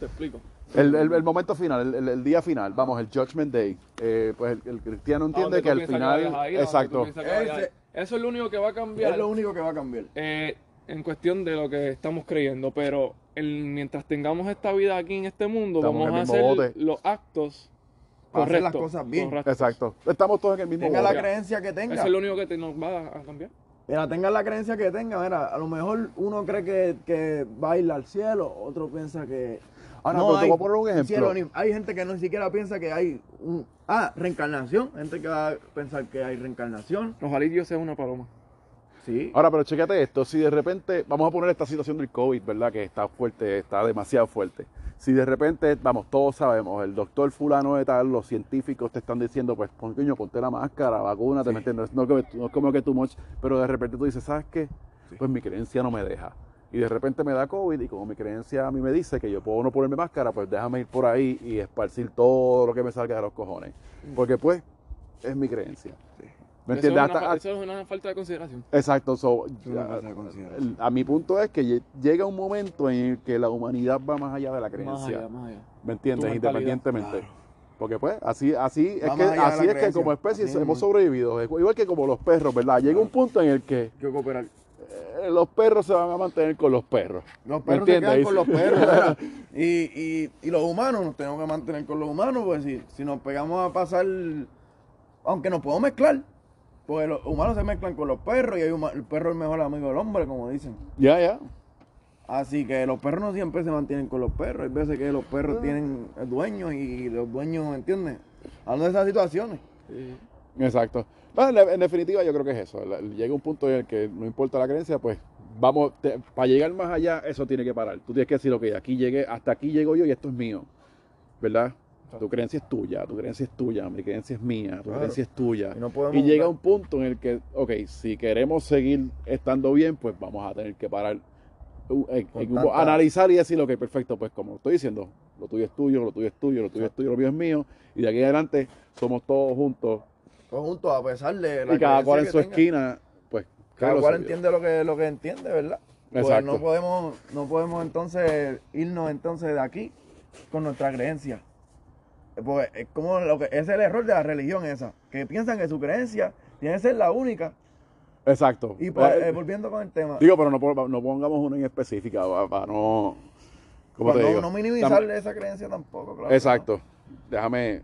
S5: Te explico.
S1: El, el- el momento final, el, el- el día final, vamos, el Judgment Day. Eh, pues el, el cristiano
S5: ¿A
S1: entiende que al final. exacto.
S5: que ir? Eso es lo único que va a cambiar.
S2: Es lo único que va a cambiar.
S5: eh, en cuestión de lo que estamos creyendo, pero el- mientras tengamos esta vida aquí en este mundo,
S1: Estamos
S5: vamos a hacer
S1: bote.
S5: los actos
S2: Para hacer
S5: correctos.
S2: las cosas bien.
S5: correctos.
S1: Exacto. Estamos todos en el mismo
S2: Tenga la creencia que tenga.
S5: Eso es lo único que te, nos va a cambiar.
S2: Mira, tenga la creencia que tenga, mira, a lo mejor uno cree que, que va a ir al cielo, otro piensa que...
S1: Ahora, pero te
S2: hay
S1: voy a poner un ejemplo.
S2: cielo ni- hay gente que no ni siquiera piensa que hay un... Ah, reencarnación, gente que va a pensar que hay reencarnación.
S5: Ojalá y Dios sea una paloma.
S2: Sí.
S1: Ahora, pero chécate esto, si de repente, vamos a poner esta situación del COVID, ¿verdad? Que está fuerte, está demasiado fuerte. Si de repente, vamos, todos sabemos, el doctor fulano de tal, los científicos te están diciendo, pues, pon, coño, ponte la máscara, vacuna, te entiendes? No, es que- no es como que tú much, pero de repente tú dices, ¿sabes qué? Pues mi creencia no me deja. Y de repente me da COVID y como mi creencia a mí me dice que yo puedo no ponerme máscara, pues déjame ir por ahí y esparcir todo lo que me salga de los cojones. Porque pues, es mi creencia. ¿Me
S5: Eso es,
S1: entiendes?
S5: una,
S1: Hasta-
S5: fa- eso es una falta de consideración.
S1: Exacto, so,
S2: una
S1: ya-
S2: falta de consideración.
S1: el- a mi punto es que lle- llega un momento en el que la humanidad va más allá de la creencia,
S5: Más allá, más allá.
S1: ¿me entiendes? Independientemente. Porque pues así así es que así es que como especie
S2: Así
S1: hemos sobrevivido, igual que como los perros, ¿verdad? Llega un punto en el que
S2: que cooperar.
S1: eh, los perros se van a mantener con los perros.
S2: Los
S1: ¿Me
S2: perros se
S1: entiendes?
S2: quedan con los perros. <laughs> Y, y, y los humanos nos tenemos que mantener con los humanos, pues si, si nos pegamos a pasar, aunque nos podemos mezclar, pues los humanos se mezclan con los perros y hay huma- el perro es el mejor amigo del hombre, como dicen.
S1: Ya, ya.
S2: Así que los perros no siempre se mantienen con los perros. Hay veces que los perros tienen dueños y los dueños, ¿entiendes? Hablando de esas situaciones.
S1: Exacto. Bueno, en, de- en definitiva, yo creo que es eso. La- Llega un punto en el que no importa la creencia, pues vamos, te- para llegar más allá, eso tiene que parar. Tú tienes que decir, ok, aquí llegué, hasta aquí llego yo y esto es mío. ¿Verdad? Tu creencia es tuya, tu creencia es tuya, mi creencia es mía, tu
S2: Claro.
S1: creencia es tuya.
S2: Y no
S1: Y llega un punto en el que, ok, si queremos seguir estando bien, pues vamos a tener que parar, uh,
S2: tanta-
S1: analizar y decir, ok, perfecto, pues como estoy diciendo, lo tuyo es tuyo, lo tuyo es tuyo, lo tuyo es tuyo, lo mío es mío, y de aquí adelante somos todos juntos
S2: Todos juntos, a pesar de la
S1: y cada cual en su
S2: tenga.
S1: esquina, pues
S2: Cada cual entiende lo que, lo que entiende, ¿verdad? Pues
S1: Exacto.
S2: no podemos, no podemos entonces irnos entonces de aquí con nuestra creencia. Pues es como lo que es el error de la religión esa, que piensan que su creencia tiene que ser la única.
S1: Exacto.
S2: Y
S1: Eh,
S2: eh, volviendo con el tema,
S1: digo, pero no, pon- no pongamos una en específica para, no... ¿Cómo
S2: pues,
S1: te
S2: no,
S1: digo?
S2: no minimizar esa creencia tampoco, claro.
S1: Exacto. Déjame